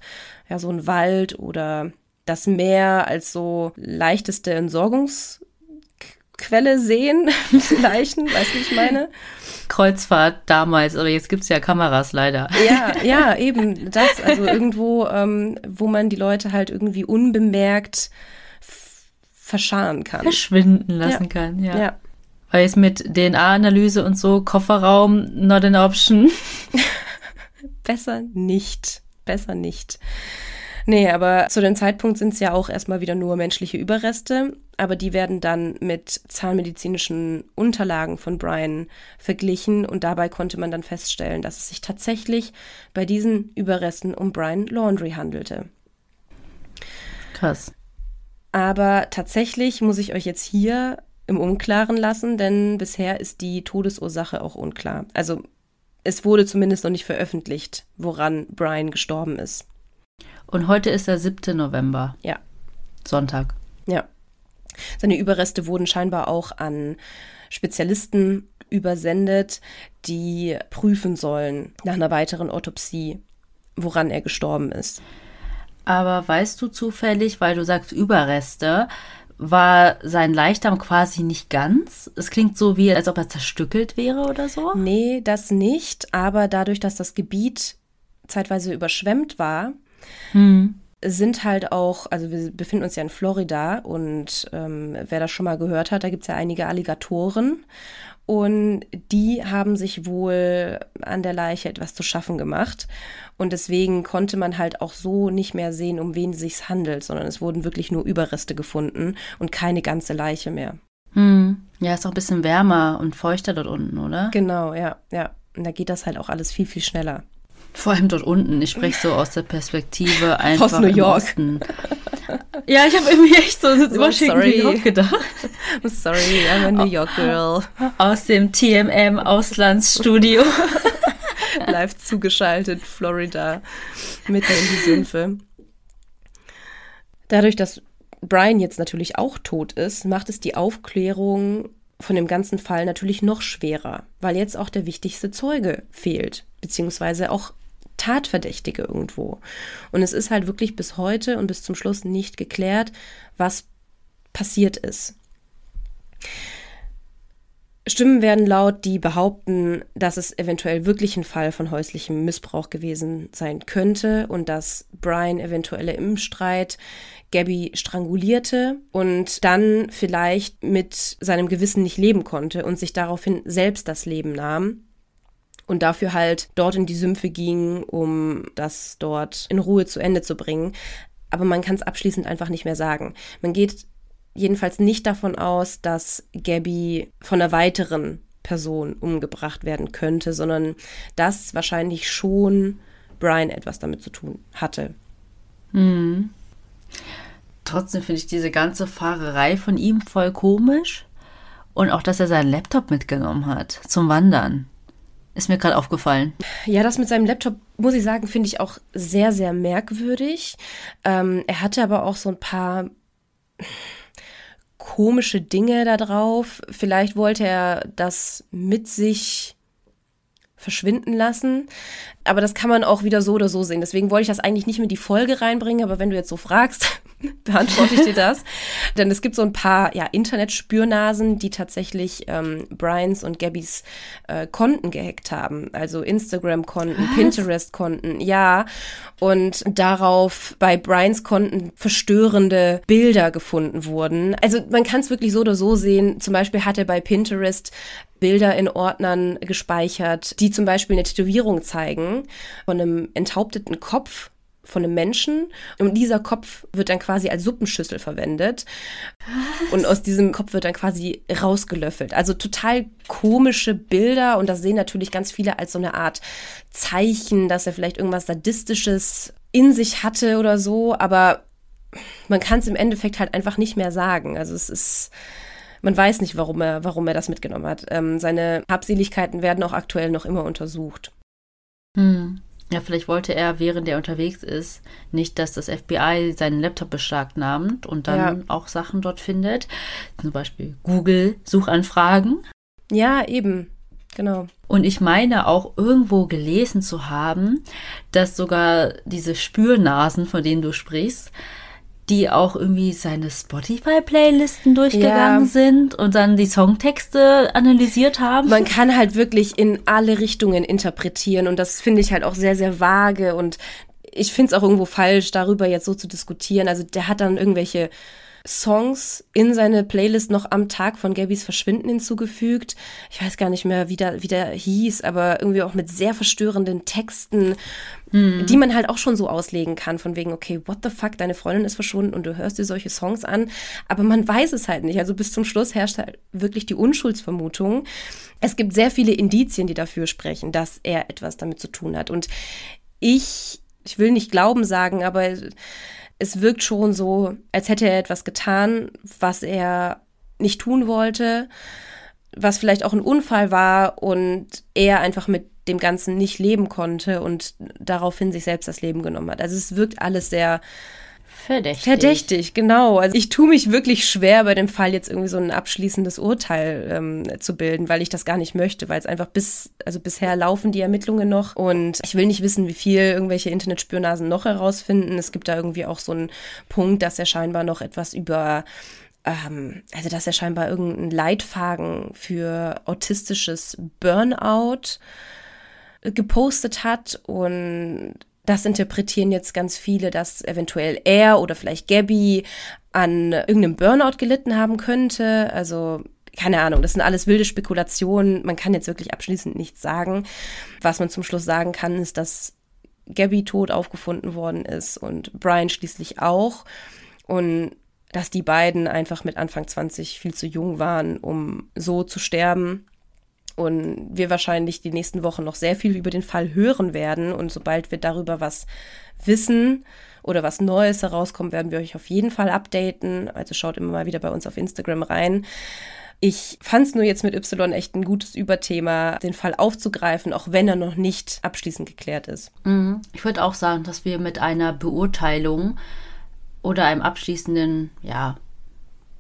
[SPEAKER 1] ja so ein Wald oder das Meer als so leichteste Entsorgungs Quelle sehen, Leichen, weißt du, wie ich meine?
[SPEAKER 2] Kreuzfahrt damals, aber jetzt gibt es ja Kameras leider.
[SPEAKER 1] Ja, ja, eben das. Also irgendwo, ähm, wo man die Leute halt irgendwie unbemerkt verscharen kann.
[SPEAKER 2] Verschwinden lassen ja. kann, ja. ja. Weil jetzt mit DNA-Analyse und so, Kofferraum, not an option.
[SPEAKER 1] Besser nicht. Besser nicht. Nee, aber zu dem Zeitpunkt sind es ja auch erstmal wieder nur menschliche Überreste, aber die werden dann mit zahnmedizinischen Unterlagen von Brian verglichen und dabei konnte man dann feststellen, dass es sich tatsächlich bei diesen Überresten um Brian Laundry handelte.
[SPEAKER 2] Krass.
[SPEAKER 1] Aber tatsächlich muss ich euch jetzt hier im Unklaren lassen, denn bisher ist die Todesursache auch unklar. Also es wurde zumindest noch nicht veröffentlicht, woran Brian gestorben ist.
[SPEAKER 2] Und heute ist der 7. November.
[SPEAKER 1] Ja.
[SPEAKER 2] Sonntag.
[SPEAKER 1] Ja. Seine Überreste wurden scheinbar auch an Spezialisten übersendet, die prüfen sollen nach einer weiteren Autopsie, woran er gestorben ist.
[SPEAKER 2] Aber weißt du zufällig, weil du sagst Überreste, war sein Leichnam quasi nicht ganz? Es klingt so wie, als ob er zerstückelt wäre oder so.
[SPEAKER 1] Nee, das nicht. Aber dadurch, dass das Gebiet zeitweise überschwemmt war, hm. sind halt auch, also wir befinden uns ja in Florida und ähm, wer das schon mal gehört hat, da gibt es ja einige Alligatoren. Und die haben sich wohl an der Leiche etwas zu schaffen gemacht. Und deswegen konnte man halt auch so nicht mehr sehen, um wen es sich handelt, sondern es wurden wirklich nur Überreste gefunden und keine ganze Leiche mehr.
[SPEAKER 2] Hm. Ja, ist auch ein bisschen wärmer und feuchter dort unten, oder?
[SPEAKER 1] Genau, ja, ja. Und da geht das halt auch alles viel, viel schneller.
[SPEAKER 2] Vor allem dort unten. Ich spreche so aus der Perspektive einfach aus New York. Osten. Ja, ich habe irgendwie echt so oh, Washington, New York gedacht.
[SPEAKER 1] I'm sorry, I'm a New York girl.
[SPEAKER 2] Aus dem TMM Auslandsstudio.
[SPEAKER 1] Live zugeschaltet, Florida, mitten in die Sümpfe. Dadurch, dass Brian jetzt natürlich auch tot ist, macht es die Aufklärung von dem ganzen Fall natürlich noch schwerer, weil jetzt auch der wichtigste Zeuge fehlt, beziehungsweise auch Tatverdächtige irgendwo. Und es ist halt wirklich bis heute und bis zum Schluss nicht geklärt, was passiert ist. Stimmen werden laut, die behaupten, dass es eventuell wirklich ein Fall von häuslichem Missbrauch gewesen sein könnte und dass Brian eventuell im Streit Gabby strangulierte und dann vielleicht mit seinem Gewissen nicht leben konnte und sich daraufhin selbst das Leben nahm und dafür halt dort in die Sümpfe ging, um das dort in Ruhe zu Ende zu bringen. Aber man kann es abschließend einfach nicht mehr sagen. Man geht jedenfalls nicht davon aus, dass Gabby von einer weiteren Person umgebracht werden könnte, sondern dass wahrscheinlich schon Brian etwas damit zu tun hatte.
[SPEAKER 2] Mhm. Trotzdem finde ich diese ganze Fahrerei von ihm voll komisch. Und auch, dass er seinen Laptop mitgenommen hat zum Wandern. Ist mir gerade aufgefallen.
[SPEAKER 1] Ja, das mit seinem Laptop, muss ich sagen, finde ich auch sehr, sehr merkwürdig. Ähm, er hatte aber auch so ein paar komische Dinge da drauf. Vielleicht wollte er das mit sich verschwinden lassen. Aber das kann man auch wieder so oder so sehen. Deswegen wollte ich das eigentlich nicht mit die Folge reinbringen, aber wenn du jetzt so fragst, beantworte ich dir das. Denn es gibt so ein paar ja, Internet-Spürnasen, die tatsächlich ähm, Brians und Gabbys äh, Konten gehackt haben. Also Instagram-Konten, Pinterest-Konten, ja. Und darauf bei Brians Konten verstörende Bilder gefunden wurden. Also man kann es wirklich so oder so sehen. Zum Beispiel hat er bei Pinterest Bilder in Ordnern gespeichert, die zum Beispiel eine Tätowierung zeigen von einem enthaupteten Kopf von einem Menschen und dieser Kopf wird dann quasi als Suppenschüssel verwendet Was? und aus diesem Kopf wird dann quasi rausgelöffelt. Also total komische Bilder und das sehen natürlich ganz viele als so eine Art Zeichen, dass er vielleicht irgendwas sadistisches in sich hatte oder so, aber man kann es im Endeffekt halt einfach nicht mehr sagen. Also es ist man weiß nicht, warum er, warum er das mitgenommen hat. Ähm, seine Habseligkeiten werden auch aktuell noch immer untersucht.
[SPEAKER 2] Hm. Ja, vielleicht wollte er, während er unterwegs ist, nicht, dass das FBI seinen Laptop beschlagnahmt und dann ja. auch Sachen dort findet. Zum Beispiel Google-Suchanfragen.
[SPEAKER 1] Ja, eben. Genau.
[SPEAKER 2] Und ich meine auch irgendwo gelesen zu haben, dass sogar diese Spürnasen, von denen du sprichst, die auch irgendwie seine Spotify-Playlisten durchgegangen ja. sind und dann die Songtexte analysiert haben.
[SPEAKER 1] Man kann halt wirklich in alle Richtungen interpretieren und das finde ich halt auch sehr, sehr vage und ich finde es auch irgendwo falsch, darüber jetzt so zu diskutieren. Also der hat dann irgendwelche Songs in seine Playlist noch am Tag von Gabys Verschwinden hinzugefügt. Ich weiß gar nicht mehr, wie der, wie der hieß, aber irgendwie auch mit sehr verstörenden Texten, mhm. die man halt auch schon so auslegen kann, von wegen, okay, what the fuck, deine Freundin ist verschwunden und du hörst dir solche Songs an, aber man weiß es halt nicht. Also bis zum Schluss herrscht halt wirklich die Unschuldsvermutung. Es gibt sehr viele Indizien, die dafür sprechen, dass er etwas damit zu tun hat. Und ich, ich will nicht Glauben sagen, aber es wirkt schon so, als hätte er etwas getan, was er nicht tun wollte, was vielleicht auch ein Unfall war und er einfach mit dem Ganzen nicht leben konnte und daraufhin sich selbst das Leben genommen hat. Also es wirkt alles sehr
[SPEAKER 2] Verdächtig.
[SPEAKER 1] Verdächtig, genau. Also ich tue mich wirklich schwer, bei dem Fall jetzt irgendwie so ein abschließendes Urteil ähm, zu bilden, weil ich das gar nicht möchte, weil es einfach bis, also bisher laufen die Ermittlungen noch und ich will nicht wissen, wie viel irgendwelche Internetspürnasen noch herausfinden. Es gibt da irgendwie auch so einen Punkt, dass er scheinbar noch etwas über ähm, also dass er scheinbar irgendeinen Leitfaden für autistisches Burnout gepostet hat und das interpretieren jetzt ganz viele, dass eventuell er oder vielleicht Gabby an irgendeinem Burnout gelitten haben könnte. Also keine Ahnung, das sind alles wilde Spekulationen. Man kann jetzt wirklich abschließend nichts sagen. Was man zum Schluss sagen kann, ist, dass Gabby tot aufgefunden worden ist und Brian schließlich auch. Und dass die beiden einfach mit Anfang 20 viel zu jung waren, um so zu sterben. Und wir wahrscheinlich die nächsten Wochen noch sehr viel über den Fall hören werden. Und sobald wir darüber was wissen oder was Neues herauskommt, werden wir euch auf jeden Fall updaten. Also schaut immer mal wieder bei uns auf Instagram rein. Ich fand es nur jetzt mit Y echt ein gutes Überthema, den Fall aufzugreifen, auch wenn er noch nicht abschließend geklärt ist.
[SPEAKER 2] Mhm. Ich würde auch sagen, dass wir mit einer Beurteilung oder einem abschließenden, ja,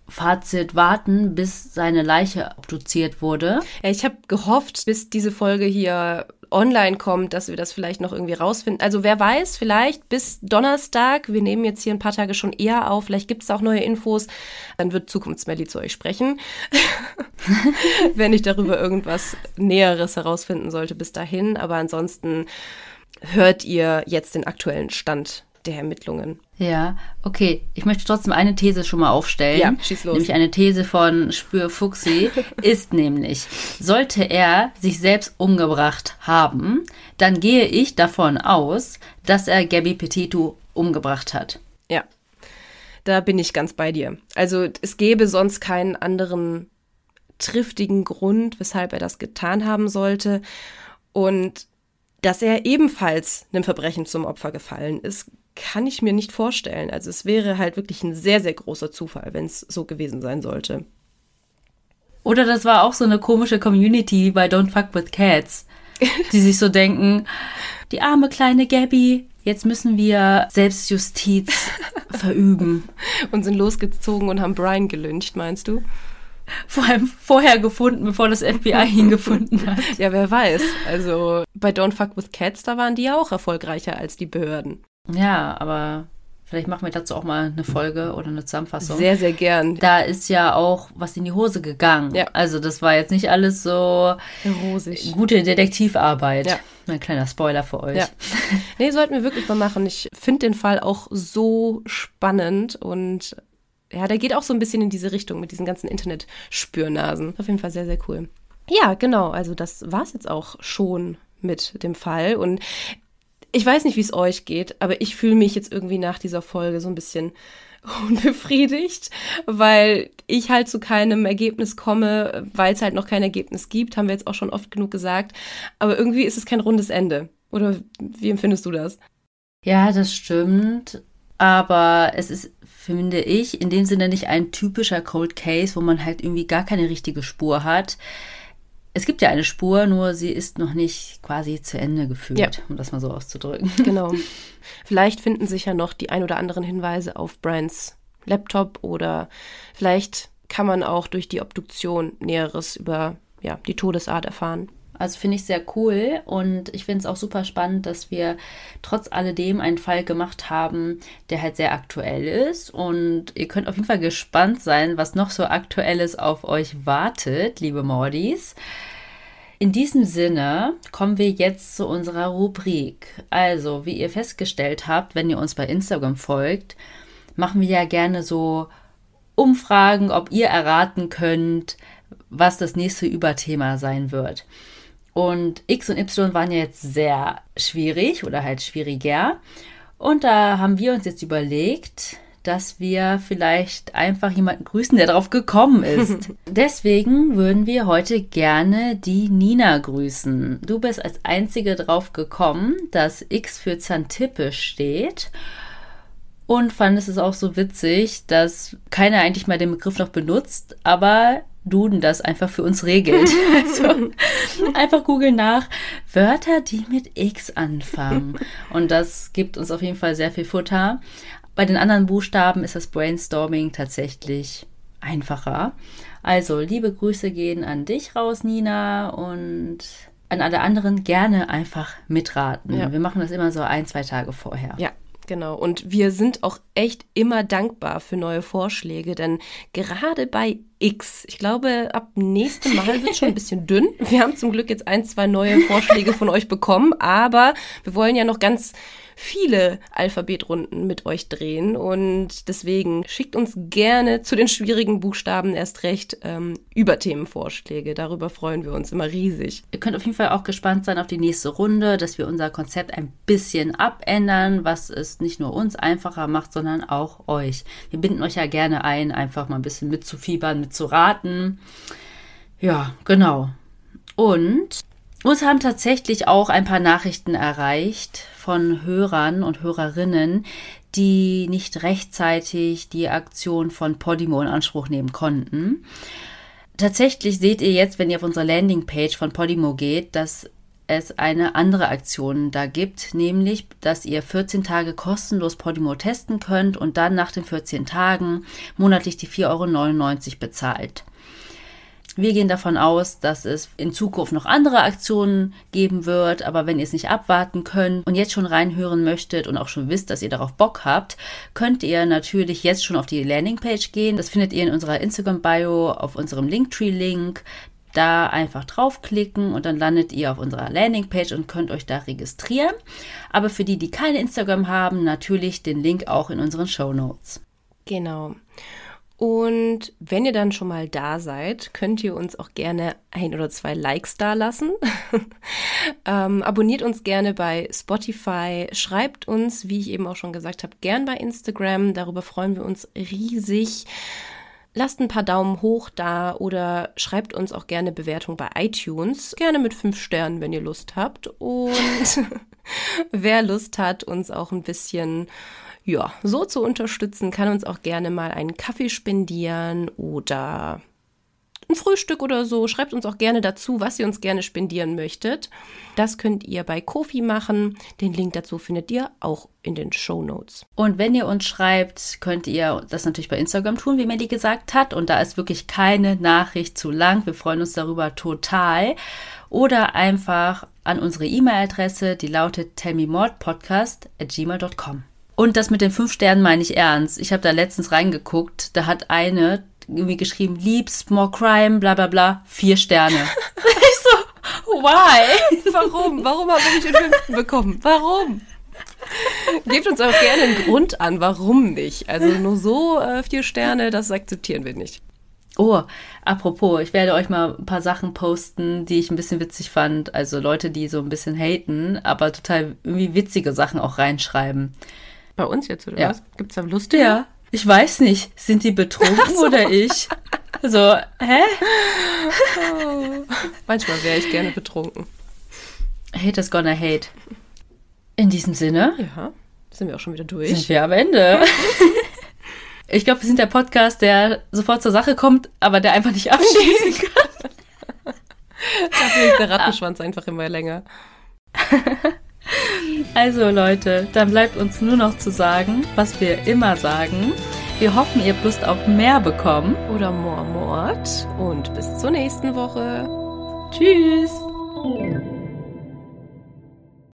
[SPEAKER 2] Fazit warten, bis seine Leiche obduziert wurde.
[SPEAKER 1] Ja, ich habe gehofft, bis diese Folge hier online kommt, dass wir das vielleicht noch irgendwie rausfinden. Also wer weiß, vielleicht bis Donnerstag, wir nehmen jetzt hier ein paar Tage schon eher auf, vielleicht gibt es auch neue Infos, dann wird Zukunftsmelly zu euch sprechen, wenn ich darüber irgendwas Näheres herausfinden sollte bis dahin. Aber ansonsten hört ihr jetzt den aktuellen Stand der Ermittlungen.
[SPEAKER 2] Ja, okay. Ich möchte trotzdem eine These schon mal aufstellen.
[SPEAKER 1] Ja, schieß los.
[SPEAKER 2] Nämlich eine These von Spür Fuchsi ist nämlich, sollte er sich selbst umgebracht haben, dann gehe ich davon aus, dass er Gabby Petito umgebracht hat.
[SPEAKER 1] Ja, da bin ich ganz bei dir. Also es gäbe sonst keinen anderen triftigen Grund, weshalb er das getan haben sollte. Und dass er ebenfalls einem Verbrechen zum Opfer gefallen ist, kann ich mir nicht vorstellen. Also es wäre halt wirklich ein sehr, sehr großer Zufall, wenn es so gewesen sein sollte.
[SPEAKER 2] Oder das war auch so eine komische Community bei Don't Fuck With Cats, die sich so denken, die arme kleine Gabby, jetzt müssen wir Selbstjustiz verüben.
[SPEAKER 1] Und sind losgezogen und haben Brian gelyncht, meinst du?
[SPEAKER 2] Vor allem vorher gefunden, bevor das FBI ihn gefunden hat.
[SPEAKER 1] Ja, wer weiß. Also bei Don't Fuck With Cats, da waren die ja auch erfolgreicher als die Behörden.
[SPEAKER 2] Ja, aber vielleicht machen wir dazu auch mal eine Folge oder eine Zusammenfassung.
[SPEAKER 1] Sehr, sehr gern.
[SPEAKER 2] Da ist ja auch was in die Hose gegangen. Ja. Also das war jetzt nicht alles so
[SPEAKER 1] Rosig.
[SPEAKER 2] gute Detektivarbeit. Ja. Ein kleiner Spoiler für euch. Ja.
[SPEAKER 1] Nee, sollten wir wirklich mal machen. Ich finde den Fall auch so spannend und ja, der geht auch so ein bisschen in diese Richtung mit diesen ganzen Internet-Spürnasen. Auf jeden Fall sehr, sehr cool. Ja, genau. Also das war es jetzt auch schon mit dem Fall. Und ich weiß nicht, wie es euch geht, aber ich fühle mich jetzt irgendwie nach dieser Folge so ein bisschen unbefriedigt, weil ich halt zu keinem Ergebnis komme, weil es halt noch kein Ergebnis gibt, haben wir jetzt auch schon oft genug gesagt. Aber irgendwie ist es kein rundes Ende. Oder wie empfindest du das?
[SPEAKER 2] Ja, das stimmt. Aber es ist, finde ich, in dem Sinne nicht ein typischer Cold Case, wo man halt irgendwie gar keine richtige Spur hat es gibt ja eine Spur, nur sie ist noch nicht quasi zu Ende geführt, ja. um das mal so auszudrücken.
[SPEAKER 1] Genau. Vielleicht finden sich ja noch die ein oder anderen Hinweise auf Brands Laptop oder vielleicht kann man auch durch die Obduktion Näheres über ja, die Todesart erfahren.
[SPEAKER 2] Also finde ich sehr cool und ich finde es auch super spannend, dass wir trotz alledem einen Fall gemacht haben, der halt sehr aktuell ist. Und ihr könnt auf jeden Fall gespannt sein, was noch so aktuelles auf euch wartet, liebe Mordis. In diesem Sinne kommen wir jetzt zu unserer Rubrik. Also, wie ihr festgestellt habt, wenn ihr uns bei Instagram folgt, machen wir ja gerne so Umfragen, ob ihr erraten könnt, was das nächste Überthema sein wird. Und X und Y waren ja jetzt sehr schwierig oder halt schwieriger. Und da haben wir uns jetzt überlegt, dass wir vielleicht einfach jemanden grüßen, der drauf gekommen ist. Deswegen würden wir heute gerne die Nina grüßen. Du bist als einzige drauf gekommen, dass X für Xantippe steht. Und fandest es auch so witzig, dass keiner eigentlich mal den Begriff noch benutzt, aber Duden das einfach für uns regelt. also, einfach googeln nach Wörter, die mit X anfangen. Und das gibt uns auf jeden Fall sehr viel Futter. Bei den anderen Buchstaben ist das Brainstorming tatsächlich einfacher. Also, liebe Grüße gehen an dich raus, Nina, und an alle anderen gerne einfach mitraten. Ja. Wir machen das immer so ein, zwei Tage vorher.
[SPEAKER 1] Ja, Genau. Und wir sind auch echt immer dankbar für neue Vorschläge, denn gerade bei X, ich glaube, ab nächstem Mal wird es schon ein bisschen dünn. Wir haben zum Glück jetzt ein, zwei neue Vorschläge von euch bekommen, aber wir wollen ja noch ganz viele Alphabetrunden mit euch drehen und deswegen schickt uns gerne zu den schwierigen Buchstaben erst recht ähm, Überthemenvorschläge. Darüber freuen wir uns immer riesig.
[SPEAKER 2] Ihr könnt auf jeden Fall auch gespannt sein auf die nächste Runde, dass wir unser Konzept ein bisschen abändern, was es nicht nur uns einfacher macht, sondern auch euch. Wir binden euch ja gerne ein, einfach mal ein bisschen mitzufiebern, mitzuraten. Ja, genau. Und uns haben tatsächlich auch ein paar Nachrichten erreicht von Hörern und Hörerinnen, die nicht rechtzeitig die Aktion von Podimo in Anspruch nehmen konnten. Tatsächlich seht ihr jetzt, wenn ihr auf unsere Landingpage von Podimo geht, dass es eine andere Aktion da gibt, nämlich, dass ihr 14 Tage kostenlos Podimo testen könnt und dann nach den 14 Tagen monatlich die 4,99 Euro bezahlt. Wir gehen davon aus, dass es in Zukunft noch andere Aktionen geben wird, aber wenn ihr es nicht abwarten könnt und jetzt schon reinhören möchtet und auch schon wisst, dass ihr darauf Bock habt, könnt ihr natürlich jetzt schon auf die Landingpage gehen. Das findet ihr in unserer Instagram-Bio auf unserem Linktree-Link. Da einfach draufklicken und dann landet ihr auf unserer Landingpage und könnt euch da registrieren. Aber für die, die keine Instagram haben, natürlich den Link auch in unseren Show Notes.
[SPEAKER 1] Genau. Und wenn ihr dann schon mal da seid, könnt ihr uns auch gerne ein oder zwei Likes da lassen. ähm, abonniert uns gerne bei Spotify, schreibt uns, wie ich eben auch schon gesagt habe, gern bei Instagram. Darüber freuen wir uns riesig. Lasst ein paar Daumen hoch da oder schreibt uns auch gerne Bewertung bei iTunes. Gerne mit fünf Sternen, wenn ihr Lust habt. Und wer Lust hat, uns auch ein bisschen ja, so zu unterstützen, kann uns auch gerne mal einen Kaffee spendieren oder ein Frühstück oder so. Schreibt uns auch gerne dazu, was ihr uns gerne spendieren möchtet. Das könnt ihr bei Kofi machen. Den Link dazu findet ihr auch in den Show Notes.
[SPEAKER 2] Und wenn ihr uns schreibt, könnt ihr das natürlich bei Instagram tun, wie Mandy gesagt hat. Und da ist wirklich keine Nachricht zu lang. Wir freuen uns darüber total. Oder einfach an unsere E-Mail-Adresse, die lautet tellmemorepodcast at gmail.com. Und das mit den fünf Sternen meine ich ernst. Ich habe da letztens reingeguckt, da hat eine irgendwie geschrieben, liebst, more crime, bla bla bla, vier Sterne. ich
[SPEAKER 1] so, why? Warum? Warum habe ich den fünften bekommen? Warum? Gebt uns auch gerne einen Grund an, warum nicht. Also nur so äh, vier Sterne, das akzeptieren wir nicht.
[SPEAKER 2] Oh, apropos, ich werde euch mal ein paar Sachen posten, die ich ein bisschen witzig fand. Also Leute, die so ein bisschen haten, aber total irgendwie witzige Sachen auch reinschreiben.
[SPEAKER 1] Bei uns jetzt, oder
[SPEAKER 2] ja.
[SPEAKER 1] was? Gibt es da lustige?
[SPEAKER 2] Ja. Ich weiß nicht. Sind die betrunken so. oder ich? So, hä?
[SPEAKER 1] Oh. Manchmal wäre ich gerne betrunken.
[SPEAKER 2] Hate is gonna hate. In diesem Sinne.
[SPEAKER 1] Ja, sind wir auch schon wieder durch.
[SPEAKER 2] Sind wir am Ende. ich glaube, wir sind der Podcast, der sofort zur Sache kommt, aber der einfach nicht abschließen kann.
[SPEAKER 1] Dafür ist der Rattenschwanz einfach immer länger.
[SPEAKER 2] Also Leute, dann bleibt uns nur noch zu sagen, was wir immer sagen. Wir hoffen, ihr habt Lust auf mehr bekommen.
[SPEAKER 1] Oder more Mord. Und bis zur nächsten Woche.
[SPEAKER 2] Tschüss.